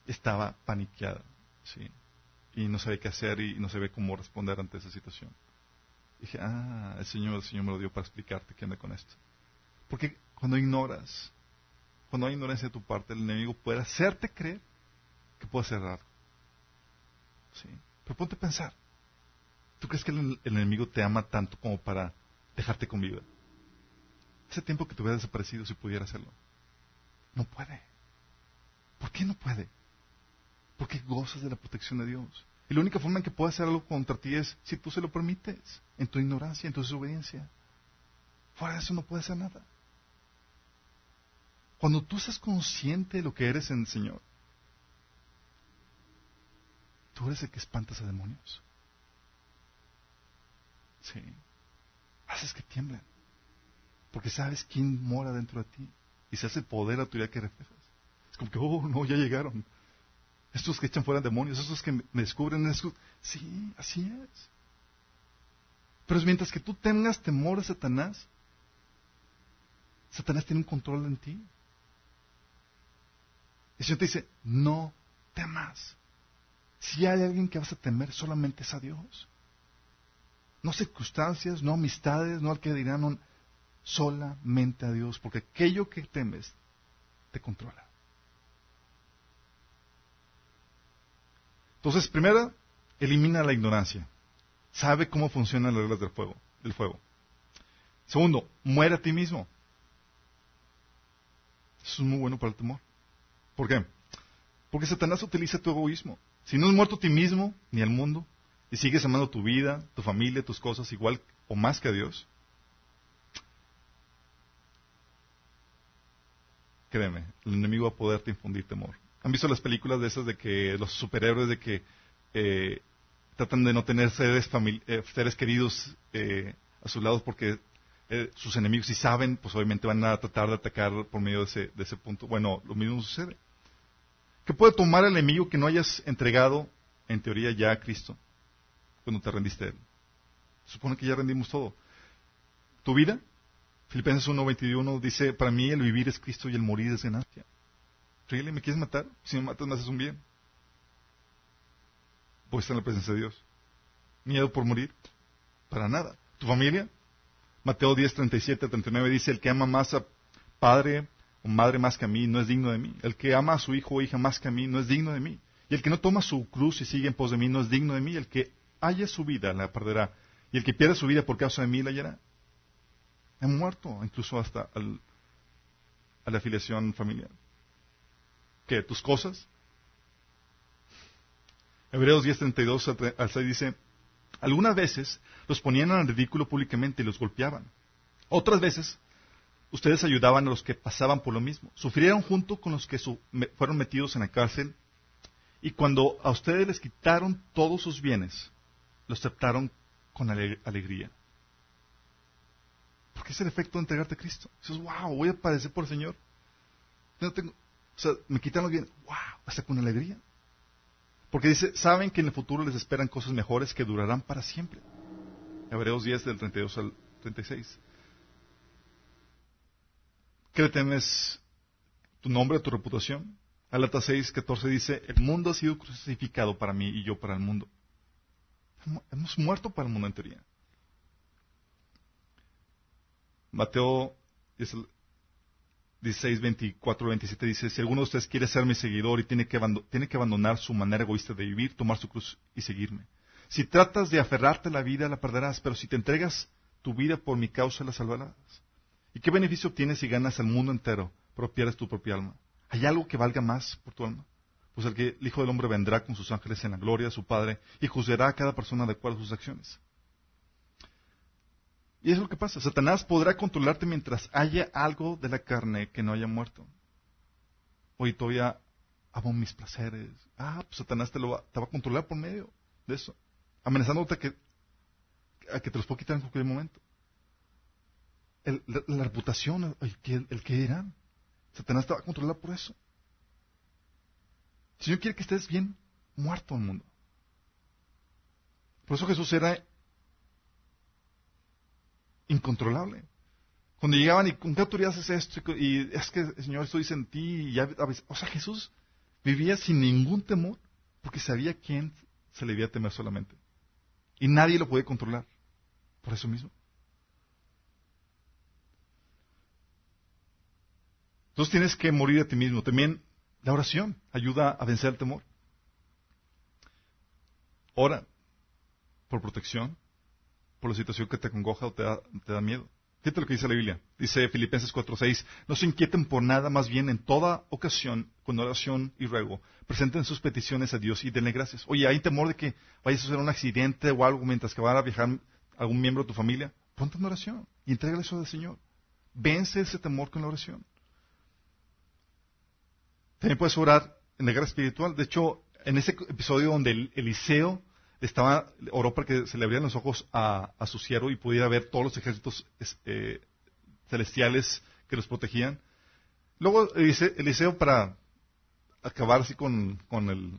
Estaba paniqueada, sí, y no sabía qué hacer y no sabía cómo responder ante esa situación. Dije, ah, el Señor, el Señor me lo dio para explicarte qué anda con esto. Porque cuando ignoras, cuando hay ignorancia de tu parte, el enemigo puede hacerte creer que puede ser raro. ¿Sí? Pero ponte a pensar. ¿Tú crees que el, enemigo te ama tanto como para dejarte con vida? Ese tiempo que te hubiera desaparecido si pudiera hacerlo. No puede. ¿Por qué no puede? Porque gozas de la protección de Dios. Y la única forma en que puede hacer algo contra ti es si tú se lo permites, en tu ignorancia, en tu desobediencia. Fuera de eso no puede hacer nada. Cuando tú estás consciente de lo que eres en el Señor, tú eres el que espantas a demonios. Sí. Haces que tiemblen. Porque sabes quién mora dentro de ti. Y se hace poder, la autoridad que reflejas. Es como que, oh, no, ya llegaron. Estos que echan fuera demonios, estos que me descubren. Sí, así es. Pero mientras que tú tengas temor a Satanás, Satanás tiene un control en ti. El Señor te dice, no temas. Si hay alguien que vas a temer, solamente es a Dios. No circunstancias, no amistades, no al que dirán, solamente a Dios, porque aquello que temes te controla. Entonces, primero, elimina la ignorancia. Sabe cómo funcionan las reglas del fuego. Del fuego. Segundo, muere a ti mismo. Eso es muy bueno para el temor. ¿Por qué? Porque Satanás utiliza tu egoísmo. Si no has muerto a ti mismo ni al mundo, y sigues amando tu vida, tu familia, tus cosas igual o más que a Dios, créeme, el enemigo va a poderte infundir temor. ¿Han visto las películas de esas de que los superhéroes de que eh, tratan de no tener seres, eh, seres queridos eh, a sus lados porque sus enemigos, si saben, pues obviamente van a tratar de atacar por medio de ese, de ese punto. Bueno, lo mismo sucede. ¿Qué puede tomar el enemigo que no hayas entregado, en teoría, ya a Cristo cuando te rendiste a Él? Supone que ya rendimos todo. ¿Tu vida? Filipenses 1.21 dice, para mí el vivir es Cristo y el morir es ganancia. ¿Me quieres matar? Si me matas me haces un bien. Voy a estar en la presencia de Dios. ¿Miedo por morir? Para nada. ¿Tu familia? Mateo 10, 37, 39 dice, el que ama más a padre o madre más que a mí no es digno de mí. El que ama a su hijo o hija más que a mí no es digno de mí. Y el que no toma su cruz y sigue en pos de mí no es digno de mí. El que haya su vida la perderá. Y el que pierda su vida por causa de mí la hallará. He muerto, incluso hasta a la afiliación familiar. ¿Qué? ¿Tus cosas? Hebreos 10.32 al 6 dice, algunas veces los ponían en ridículo públicamente y los golpeaban. Otras veces ustedes ayudaban a los que pasaban por lo mismo. Sufrieron junto con los que fueron metidos en la cárcel y cuando a ustedes les quitaron todos sus bienes, los aceptaron con alegría. Porque es el efecto de entregarte a Cristo. Dices, wow, voy a padecer por el Señor. No tengo, o sea, me quitan los bienes. ¡Wow! Hasta con alegría. Porque dice, saben que en el futuro les esperan cosas mejores que durarán para siempre. Hebreos 10 del 32 al 36. ¿Qué le temes? ¿Tu nombre, tu reputación? Alata 6, 14 dice, el mundo ha sido crucificado para mí y yo para el mundo. Hemos muerto para el mundo en teoría. Mateo 16, 24, 27 dice, si alguno de ustedes quiere ser mi seguidor y tiene que, tiene que abandonar su manera egoísta de vivir, tomar su cruz y seguirme. Si tratas de aferrarte a la vida, la perderás, pero si te entregas tu vida por mi causa, la salvarás. ¿Y qué beneficio obtienes si ganas el mundo entero, pero tu propia alma? ¿Hay algo que valga más por tu alma? Pues el que el Hijo del Hombre vendrá con sus ángeles en la gloria de su Padre y juzgará a cada persona de a sus acciones. Y es lo que pasa. Satanás podrá controlarte mientras haya algo de la carne que no haya muerto. Hoy todavía amo mis placeres. Ah, pues Satanás te, lo va, te va a controlar por medio de eso. Amenazándote a que, a que te los puedo quitar en cualquier momento. la, reputación, el, el, el que dirán. Satanás te va a controlar por eso. El Señor quiere que estés bien muerto al mundo. Por eso Jesús era incontrolable. Cuando llegaban y con qué autoridad haces esto y es que Señor esto dice en ti y o sea Jesús vivía sin ningún temor porque sabía quién se le debía temer solamente y nadie lo podía controlar por eso mismo. Entonces tienes que morir a ti mismo. También la oración ayuda a vencer el temor. Ora por protección, por la situación que te congoja o te da, miedo. Fíjate lo que dice la Biblia. Dice Filipenses 4:6, no se inquieten por nada, más bien en toda ocasión, con oración y ruego, presenten sus peticiones a Dios y denle gracias. Oye, ¿hay temor de que vayas a hacer un accidente o algo mientras que va a viajar algún miembro de tu familia? Ponte en oración y entrégale eso al Señor. Vence ese temor con la oración. También puedes orar en la guerra espiritual. De hecho, en ese episodio donde Eliseo estaba, oró para que se le abrieran los ojos a, su siervo y pudiera ver todos los ejércitos eh, celestiales que los protegían. Luego Eliseo, para acabar con,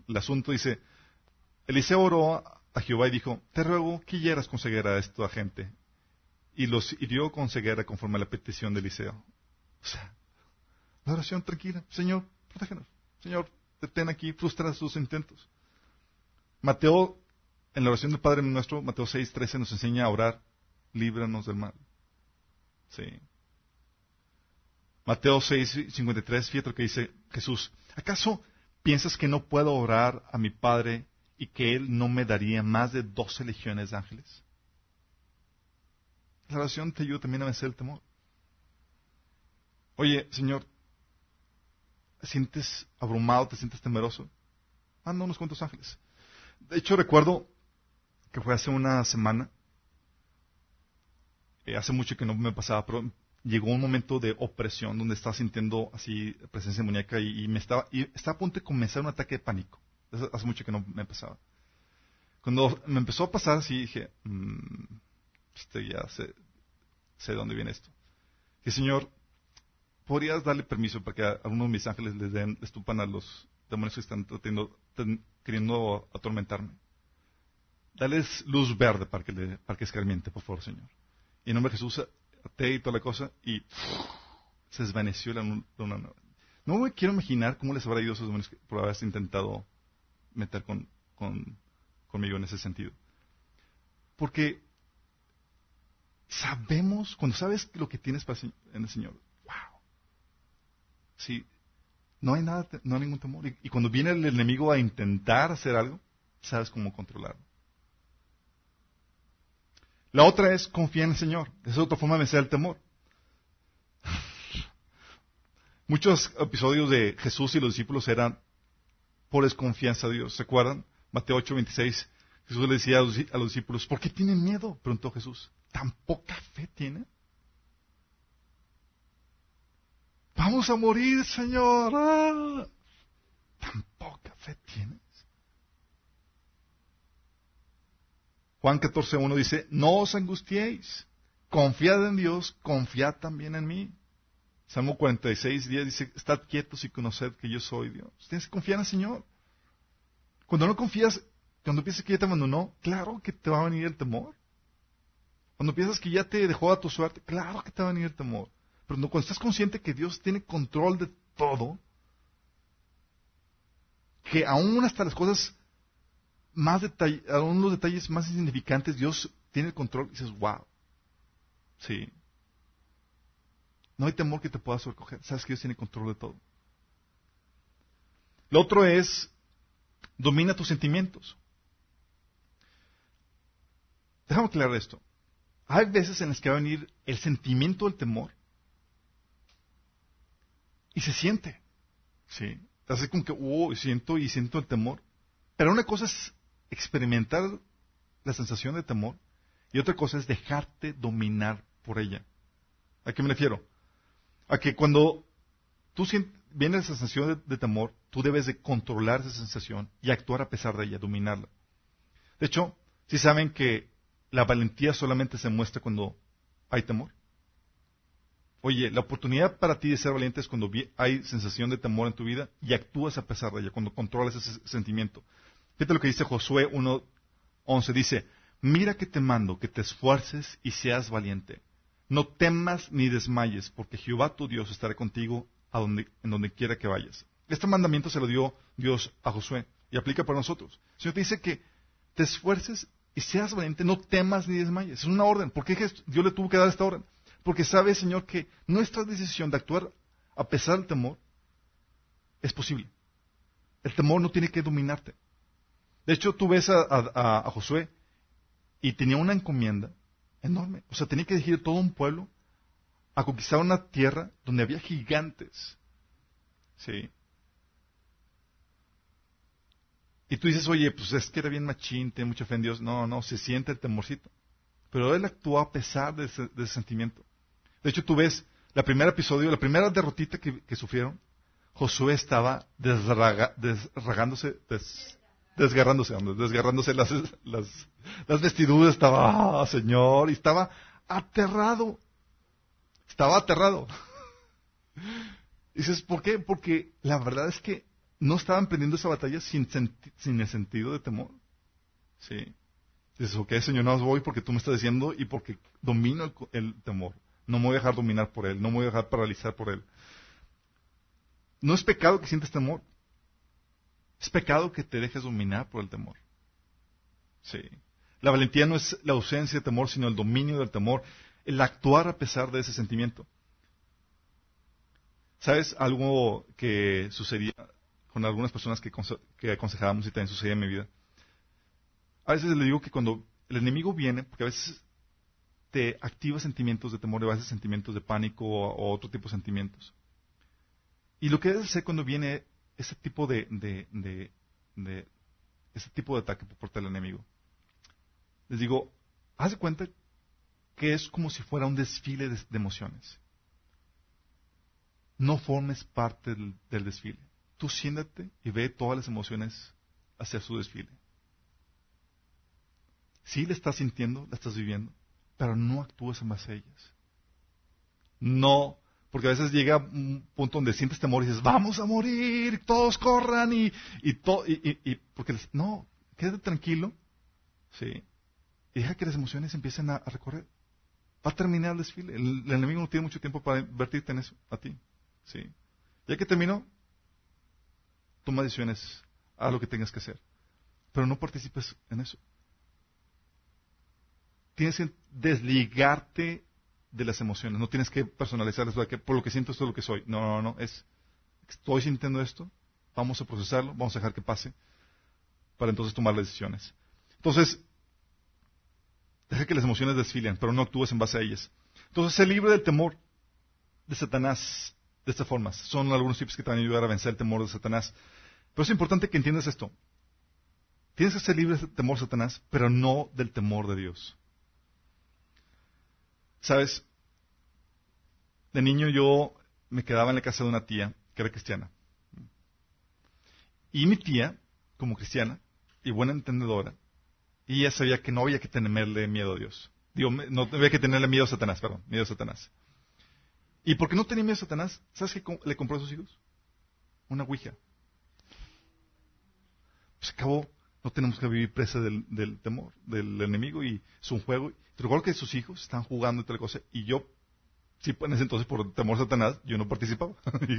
el, asunto, dice, Eliseo oró a Jehová y dijo, te ruego que hieras con ceguera a esta gente. Y los hirió con ceguera conforme a la petición de Eliseo. O sea, la oración tranquila. Señor, protégenos. Señor, detén aquí, frustra sus intentos. Mateo, en la oración del Padre nuestro, Mateo 6, 13, nos enseña a orar, líbranos del mal. Sí. Mateo 6, 53, fíjate lo que dice Jesús. ¿Acaso piensas que no puedo orar a mi Padre y que Él no me daría más de doce legiones de ángeles? La oración te ayuda también a vencer el temor. Oye, Señor, ¿te sientes abrumado, te sientes temeroso? Manda unos cuantos ángeles. De hecho, recuerdo que fue hace una semana, eh, hace mucho que no me pasaba, pero llegó un momento de opresión donde estaba sintiendo así presencia demoníaca y, y me estaba, y estaba a punto de comenzar un ataque de pánico. Hace mucho que no me pasaba. Cuando me empezó a pasar así, dije, mmm, este ya sé, sé de dónde viene esto. Y Señor, ¿podrías darle permiso para que a uno de mis ángeles les den, les tupan a los demonios que están tratando, queriendo atormentarme? Dales luz verde para que, le, escarmiente, por favor, Señor. Y en nombre de Jesús, até y toda la cosa, y se desvaneció la luna. No me quiero imaginar cómo les habrá ido a esos demonios por haberse intentado meter con, con, conmigo en ese sentido. Porque sabemos, cuando sabes lo que tienes para en el Señor, wow. Sí, no hay nada, no hay ningún temor. Y, cuando viene el enemigo a intentar hacer algo, sabes cómo controlarlo. La otra es confiar en el Señor. Esa es otra forma de vencer el temor. *laughs* Muchos episodios de Jesús y los discípulos eran por desconfianza a Dios. ¿Se acuerdan? Mateo 8, 26. Jesús le decía a los, discípulos, ¿por qué tienen miedo? Preguntó Jesús. ¿Tan poca fe tiene? Vamos a morir, Señor. Ah, ¿Tan poca fe tienes? Juan 14.1 dice, no os angustiéis, confiad en Dios, confiad también en mí. Salmo 46.10 dice, estad quietos y conoced que yo soy Dios. Tienes que confiar en el Señor. Cuando no confías, cuando piensas que ya te abandonó, claro que te va a venir el temor. Cuando piensas que ya te dejó a tu suerte, claro que te va a venir el temor. Pero cuando estás consciente que Dios tiene control de todo, que aún hasta las cosas más detalles, aún los detalles más insignificantes, Dios tiene el control y dices, wow. Sí. No hay temor que te pueda sobrecoger. Sabes que Dios tiene control de todo. Lo otro es, domina tus sentimientos. Déjame aclarar esto. Hay veces en las que va a venir el sentimiento del temor y se siente. ¿Sí? Así como que, oh, siento y siento el temor. Pero una cosa es experimentar la sensación de temor y otra cosa es dejarte dominar por ella. ¿A qué me refiero? A que cuando tú viene esa sensación de, temor, tú debes de controlar esa sensación y actuar a pesar de ella, dominarla. De hecho, si saben que la valentía solamente se muestra cuando hay temor. Oye, la oportunidad para ti de ser valiente es cuando hay sensación de temor en tu vida y actúas a pesar de ella, cuando controlas ese sentimiento. Fíjate lo que dice Josué 1.11. Dice, mira que te mando, que te esfuerces y seas valiente. No temas ni desmayes, porque Jehová tu Dios estará contigo en donde quiera que vayas. Este mandamiento se lo dio Dios a Josué y aplica para nosotros. El Señor te dice que te esfuerces y seas valiente, no temas ni desmayes. Es una orden. ¿Por qué Dios le tuvo que dar esta orden? Porque sabe, Señor, que nuestra decisión de actuar a pesar del temor es posible. El temor no tiene que dominarte. De hecho, tú ves a, Josué y tenía una encomienda enorme. O sea, tenía que dirigir todo un pueblo a conquistar una tierra donde había gigantes. Sí. Y tú dices, oye, pues es que era bien machín, tiene mucha fe en Dios. No, no, se siente el temorcito. Pero él actuó a pesar de ese, sentimiento. De hecho, tú ves la primera episodio, la primera derrotita que, sufrieron, Josué estaba desgarrándose, desgarrándose, desgarrándose las, las, vestiduras, estaba, ah, Señor, y estaba aterrado. Estaba aterrado. dices, ¿por qué? Porque la verdad es que no estaban prendiendo esa batalla sin, el sentido de temor. Sí. Dices, ok, Señor, no voy porque tú me estás diciendo y porque domino el, temor. No me voy a dejar dominar por él, no me voy a dejar paralizar por él. No es pecado que sientes temor. Es pecado que te dejes dominar por el temor. Sí. La valentía no es la ausencia de temor, sino el dominio del temor, el actuar a pesar de ese sentimiento. ¿Sabes algo que sucedía con algunas personas que, que aconsejábamos y también sucedía en mi vida? A veces le digo que cuando el enemigo viene, porque a veces te activa sentimientos de temor, a veces sentimientos de pánico o, otro tipo de sentimientos. Y lo que debes hacer cuando viene ese tipo de, ese tipo de ataque por parte del enemigo, les digo, haz de cuenta que es como si fuera un desfile de, emociones. No formes parte del, desfile. Tú siéntate y ve todas las emociones hacia su desfile. Sí le estás sintiendo, la estás viviendo, pero no actúas en base a ellas. No, porque a veces llega un punto donde sientes temor y dices, vamos a morir, todos corran y, y, y, porque no, quédate tranquilo, sí, y deja que las emociones empiecen a, recorrer. Va a terminar el desfile. El, enemigo no tiene mucho tiempo para invertirte en eso, a ti, sí. Ya que terminó, toma decisiones, haz lo que tengas que hacer, pero no participes en eso tienes que desligarte de las emociones, no tienes que personalizarlas, que por lo que siento esto es lo que soy. No, no, no, es, estoy sintiendo esto, vamos a procesarlo, vamos a dejar que pase, para entonces tomar las decisiones. Entonces, deja que las emociones desfilen, pero no actúes en base a ellas. Entonces, sé libre del temor de Satanás de esta forma. Son algunos tips que te van a ayudar a vencer el temor de Satanás. Pero es importante que entiendas esto. Tienes que ser libre del temor de Satanás, pero no del temor de Dios. Sabes, de niño yo me quedaba en la casa de una tía que era cristiana. Y mi tía, como cristiana y buena entendedora, y ella sabía que no había que tenerle miedo a Dios. Digo, no había que tenerle miedo a Satanás, perdón, miedo a Satanás. ¿Y por qué no tenía miedo a Satanás? ¿Sabes qué le compró a sus hijos? Una ouija. Pues acabó, no tenemos que vivir presa del, temor, del enemigo, y es un juego. Te recuerdo que sus hijos están jugando y tal cosa, y yo, sí, en ese entonces por temor a Satanás, yo no participaba. *laughs* y,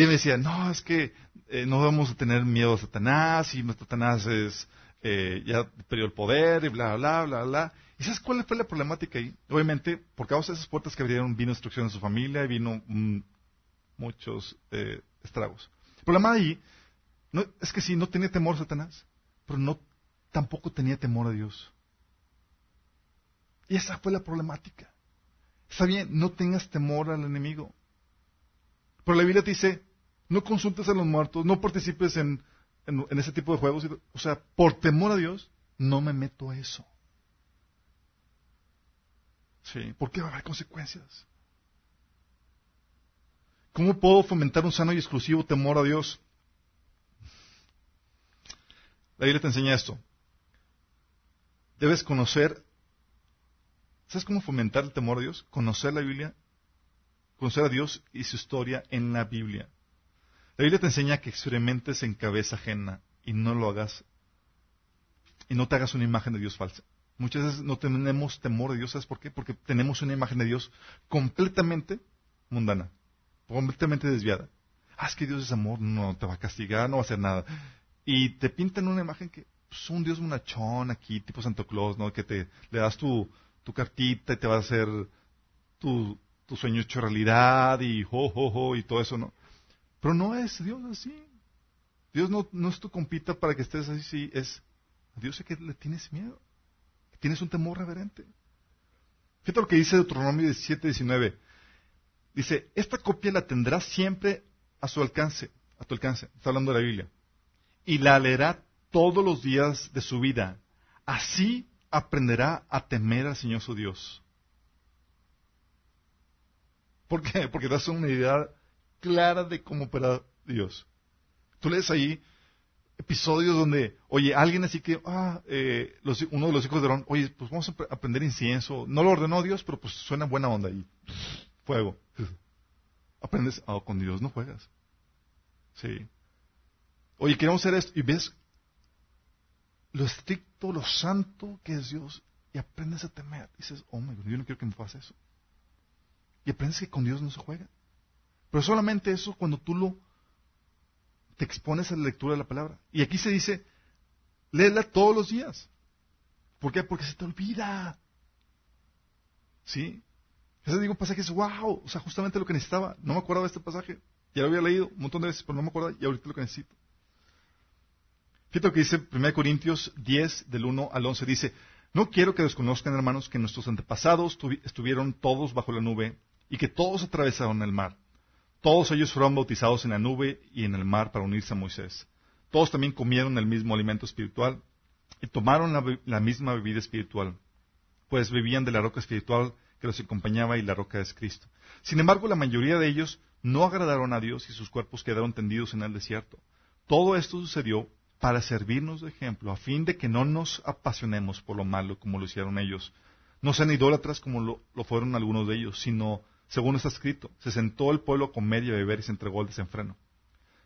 él me decía, no, es que eh, no vamos a tener miedo a Satanás, y Satanás es, eh, ya perdió el poder, y bla, bla, bla, bla. ¿Y sabes cuál fue la problemática ahí? Obviamente, por causa de esas puertas que abrieron, vino destrucción en su familia, y vino mm, muchos eh, estragos. El problema ahí es que sí, no tenía temor a Satanás, pero no, tampoco tenía temor a Dios. Y esa fue la problemática. Está bien, no tengas temor al enemigo. Pero la Biblia te dice, no consultes a los muertos, no participes en, en, ese tipo de juegos. O sea, por temor a Dios, no me meto a eso. Sí, porque va a haber consecuencias. ¿Cómo puedo fomentar un sano y exclusivo temor a Dios? La Biblia te enseña esto. Debes conocer. ¿Sabes cómo fomentar el temor a Dios? Conocer la Biblia, conocer a Dios y su historia en la Biblia. La Biblia te enseña que experimentes en cabeza ajena y no lo hagas y no te hagas una imagen de Dios falsa. Muchas veces no tenemos temor de Dios, ¿sabes por qué? Porque tenemos una imagen de Dios completamente mundana, completamente desviada. Ah, es que Dios es amor, no te va a castigar, no va a hacer nada. Y te pintan una imagen que es pues, un Dios monachón aquí, tipo Santo Claus, ¿no? Que te le das tu, cartita y te va a hacer tu, tu sueño hecho realidad y jo, jo, jo y todo eso, ¿no? Pero no es Dios así. Dios no, es tu compita para que estés así, es Dios es que le tienes miedo, tienes un temor reverente. Fíjate lo que dice Deuteronomio 17, 19. Dice, esta copia la tendrás siempre a su alcance, a tu alcance. Está hablando de la Biblia y la leerá todos los días de su vida. Así aprenderá a temer al Señor su Dios. ¿Por qué? *laughs* Porque das una idea clara de cómo opera Dios. Tú lees ahí episodios donde, oye, alguien así que, ah, eh, uno de los hijos de Aarón, oye, pues vamos a aprender incienso. No lo ordenó Dios, pero pues suena buena onda ahí. Fuego. *laughs* Aprendes, ah, con Dios no juegas. Sí. Oye, queremos hacer esto. Y ves lo estricto, lo santo que es Dios. y aprendes a temer. dices, oh my God, yo no quiero que me pase eso. Y aprendes que con Dios no se juega. Pero solamente eso cuando tú lo te expones a la lectura de la palabra. Y aquí se dice, léela todos los días. ¿Por qué? Porque se te olvida. ¿Sí? Ese digo pasaje es wow, o sea, justamente lo que necesitaba. No me acordaba de este pasaje. Ya lo había leído un montón de veces, pero no me acordaba y ahorita lo que necesito. Fíjate lo que dice 1 Corintios 10, del 1 al 11. Dice, no quiero que desconozcan, hermanos, que nuestros antepasados estuvieron todos bajo la nube y que todos atravesaron el mar. Todos ellos fueron bautizados en la nube y en el mar para unirse a Moisés. Todos también comieron el mismo alimento espiritual y tomaron la, misma bebida espiritual, pues vivían de la roca espiritual que los acompañaba y la roca es Cristo. Sin embargo, la mayoría de ellos no agradaron a Dios y sus cuerpos quedaron tendidos en el desierto. Todo esto sucedió para servirnos de ejemplo, a fin de que no nos apasionemos por lo malo como lo hicieron ellos. No sean idólatras como lo fueron algunos de ellos, sino según está escrito, se sentó el pueblo a comer y beber y se entregó al desenfreno.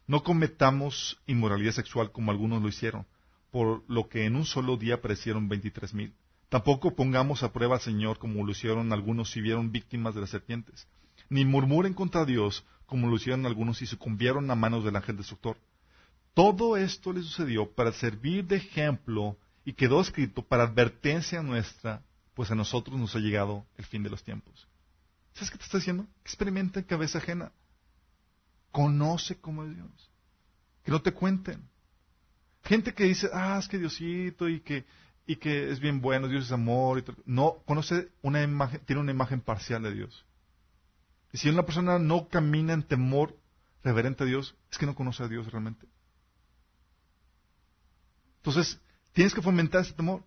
No cometamos inmoralidad sexual como algunos lo hicieron, por lo que en un solo día aparecieron veintitrés mil. Tampoco pongamos a prueba al Señor como lo hicieron algunos si vieron víctimas de las serpientes. Ni murmuren contra Dios como lo hicieron algunos si sucumbieron a manos del ángel destructor. Todo esto le sucedió para servir de ejemplo y quedó escrito para advertencia nuestra, pues a nosotros nos ha llegado el fin de los tiempos. ¿Sabes qué te está diciendo? Experimenta en cabeza ajena. Conoce cómo es Dios. Que no te cuenten. Gente que dice, ah, es que Diosito y que, y que es bien bueno, Dios es amor. Y no, conoce una imagen, tiene una imagen parcial de Dios. Y si una persona no camina en temor reverente a Dios, es que no conoce a Dios realmente. Entonces, tienes que fomentar ese temor.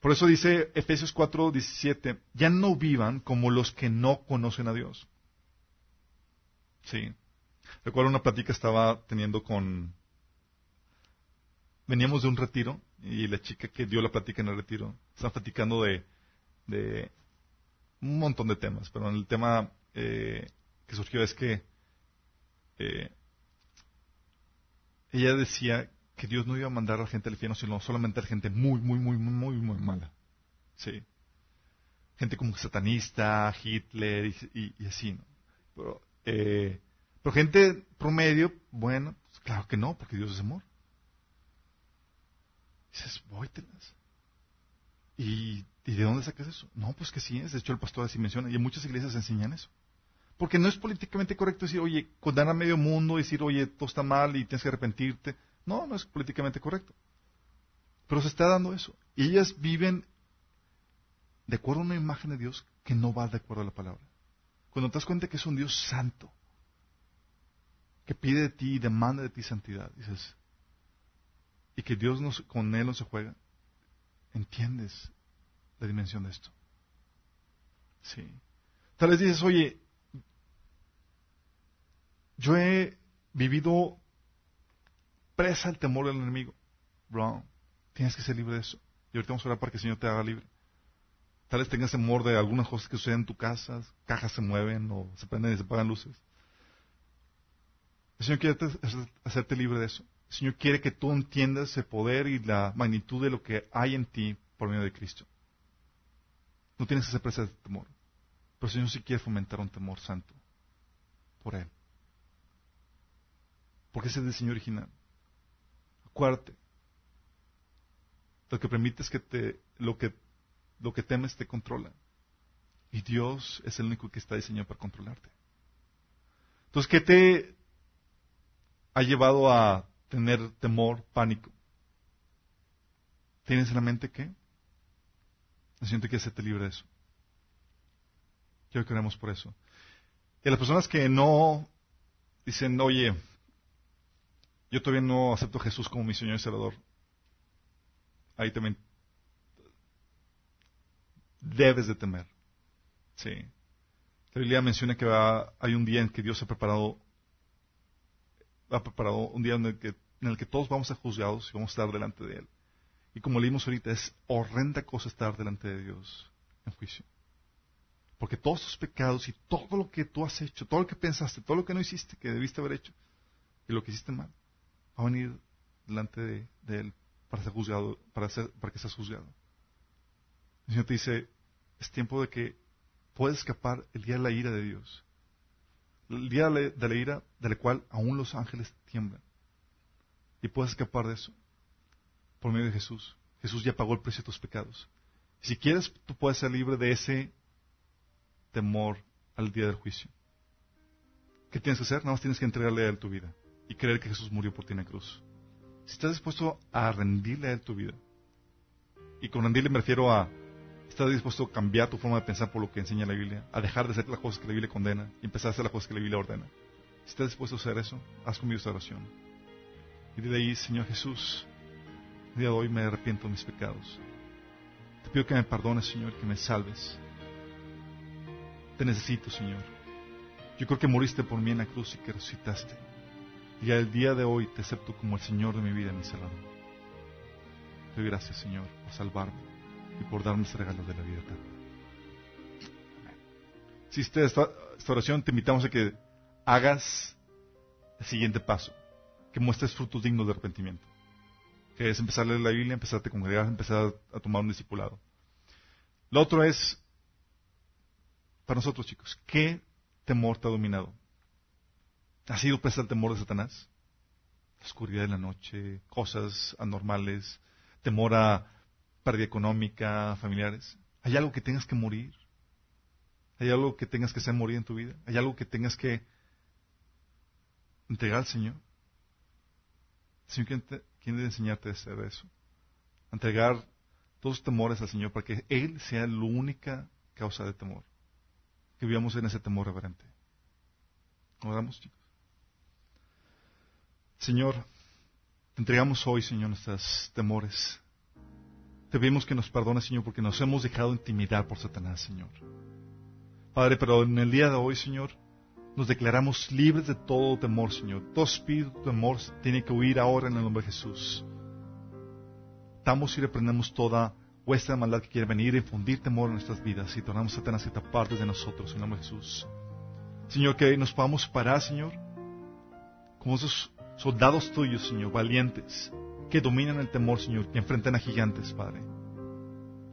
Por eso dice Efesios 4, 17, ya no vivan como los que no conocen a Dios. Sí. Recuerdo una plática que estaba teniendo con... Veníamos de un retiro y la chica que dio la plática en el retiro estaba platicando de, de un montón de temas, pero el tema eh, que surgió es que eh, ella decía que Dios no iba a mandar a la gente al infierno, sino solamente a la gente muy, muy, muy, muy, muy mala. Sí. Gente como satanista, Hitler y, así, ¿no? Pero, eh, pero gente promedio, bueno, pues claro que no, porque Dios es amor. dices, voytelas. ¿Y, ¿Y de dónde sacas eso? No, pues que sí es. De hecho, el pastor así menciona, y en muchas iglesias enseñan eso. Porque no es políticamente correcto decir, oye, condenar a medio mundo, decir, oye, todo está mal y tienes que arrepentirte. No, no es políticamente correcto. Pero se está dando eso. Y ellas viven de acuerdo a una imagen de Dios que no va de acuerdo a la palabra. Cuando te das cuenta que es un Dios santo, que pide de ti y demanda de ti santidad, dices, y que Dios con Él no se juega, entiendes la dimensión de esto. Sí. Tal vez dices, oye, yo he vivido presa el temor del enemigo. Bro, tienes que ser libre de eso. Y ahorita vamos a orar para que el Señor te haga libre. Tal vez tengas temor de algunas cosas que suceden en tu casa, cajas se mueven o se prenden y se apagan luces. El Señor quiere hacerte libre de eso. El Señor quiere que tú entiendas el poder y la magnitud de lo que hay en ti por medio de Cristo. No tienes que ser presa de temor. Pero el Señor sí quiere fomentar un temor santo por Él. Porque ese es el Señor original. Lo que permite es que te, lo que, lo que temes te controla. Y Dios es el único que está diseñado para controlarte. Entonces, ¿qué te ha llevado a tener temor, pánico? ¿Tienes en la mente qué? siento que hacerte libre de eso. Quiero que oremos por eso. Y las personas que no dicen, oye, yo todavía no acepto a Jesús como mi Señor y Salvador. Ahí también debes de temer. Sí. La Biblia menciona que hay un día en que Dios ha preparado, ha preparado un día en el, que, en el que todos vamos a ser juzgados y vamos a estar delante de Él. Y como leímos ahorita, es horrenda cosa estar delante de Dios en juicio. Porque todos tus pecados y todo lo que tú has hecho, todo lo que pensaste, todo lo que no hiciste, que debiste haber hecho, y lo que hiciste mal, va a venir delante de, Él para ser juzgado, para, ser, para que seas juzgado. El Señor te dice, es tiempo de que puedes escapar el día de la ira de Dios. El día de la ira de la cual aún los ángeles tiemblan. Y puedes escapar de eso por medio de Jesús. Jesús ya pagó el precio de tus pecados. Si quieres, tú puedes ser libre de ese temor al día del juicio. ¿Qué tienes que hacer? Nada más tienes que entregarle a Él tu vida y creer que Jesús murió por ti en la cruz. Si estás dispuesto a rendirle a Él tu vida, y con rendirle me refiero a estás dispuesto a cambiar tu forma de pensar por lo que enseña la Biblia, a dejar de hacer las cosas que la Biblia condena y empezar a hacer las cosas que la Biblia ordena. Si estás dispuesto a hacer eso, haz conmigo esta oración. Y dile ahí, Señor Jesús, el día de hoy me arrepiento de mis pecados. Te pido que me perdones, Señor, que me salves. Te necesito, Señor. Yo creo que moriste por mí en la cruz y que resucitaste. Y al día de hoy te acepto como el Señor de mi vida mi Salvador. Te doy gracias, Señor, por salvarme y por darme este regalo de la vida eterna. Si esta, esta oración, te invitamos a que hagas el siguiente paso, que muestres frutos dignos de arrepentimiento, que es empezar a leer la Biblia, empezar a congregar, empezar a tomar un discipulado. Lo otro es, para nosotros chicos, ¿qué temor te ha dominado? ¿Ha sido presa el temor de Satanás? La oscuridad de la noche, cosas anormales, temor a pérdida económica, familiares. ¿Hay algo que tengas que morir? ¿Hay algo que tengas que hacer morir en tu vida? ¿Hay algo que tengas que entregar al Señor? El Señor quiere enseñarte a hacer eso. entregar todos los temores al Señor para que Él sea la única causa de temor. Que vivamos en ese temor reverente. Oramos, chicos. Señor, te entregamos hoy, Señor, nuestros temores. Te pedimos que nos perdones, Señor, porque nos hemos dejado intimidar por Satanás, Señor. Padre, pero en el día de hoy, Señor, nos declaramos libres de todo temor, Señor. Todo espíritu de temor tiene que huir ahora en el nombre de Jesús. Damos y reprendemos toda vuestra maldad que quiere venir a infundir temor en nuestras vidas y tornamos a Satanás a tapar de nosotros en el nombre de Jesús. Señor, que nos podamos parar, Señor, como esos soldados tuyos, Señor, valientes, que dominan el temor, Señor, que enfrentan a gigantes, Padre.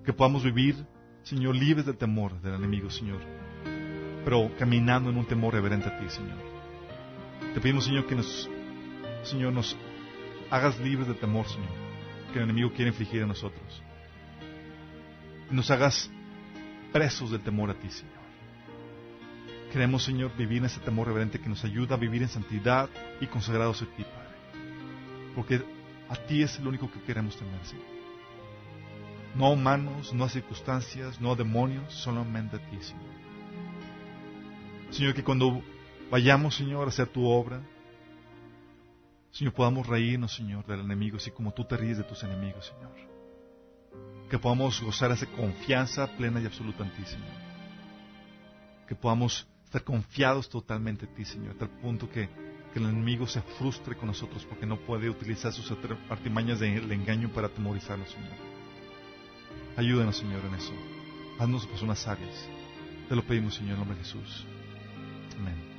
Que podamos vivir, Señor, libres del temor del enemigo, Señor, pero caminando en un temor reverente a ti, Señor. Te pedimos, Señor, que nos, Señor, nos hagas libres del temor, Señor, que el enemigo quiere infligir a nosotros. Y nos hagas presos del temor a ti, Señor. Queremos, Señor, vivir en ese temor reverente que nos ayuda a vivir en santidad y consagrados a ti, Padre. Porque a ti es lo único que queremos tener, Señor. No a humanos, no a circunstancias, no a demonios, solamente a ti, Señor. Señor, que cuando vayamos, Señor, a hacer tu obra, Señor, podamos reírnos, Señor, del enemigo, así como tú te ríes de tus enemigos, Señor. Que podamos gozar esa confianza plena y absoluta en ti, Señor. Que podamos estar confiados totalmente en ti, Señor, hasta el punto que, que el enemigo se frustre con nosotros porque no puede utilizar sus artimañas de engaño para atemorizarnos, Señor. Ayúdanos, Señor, en eso. Haznos personas sabias. Te lo pedimos, Señor, en nombre de Jesús. Amen.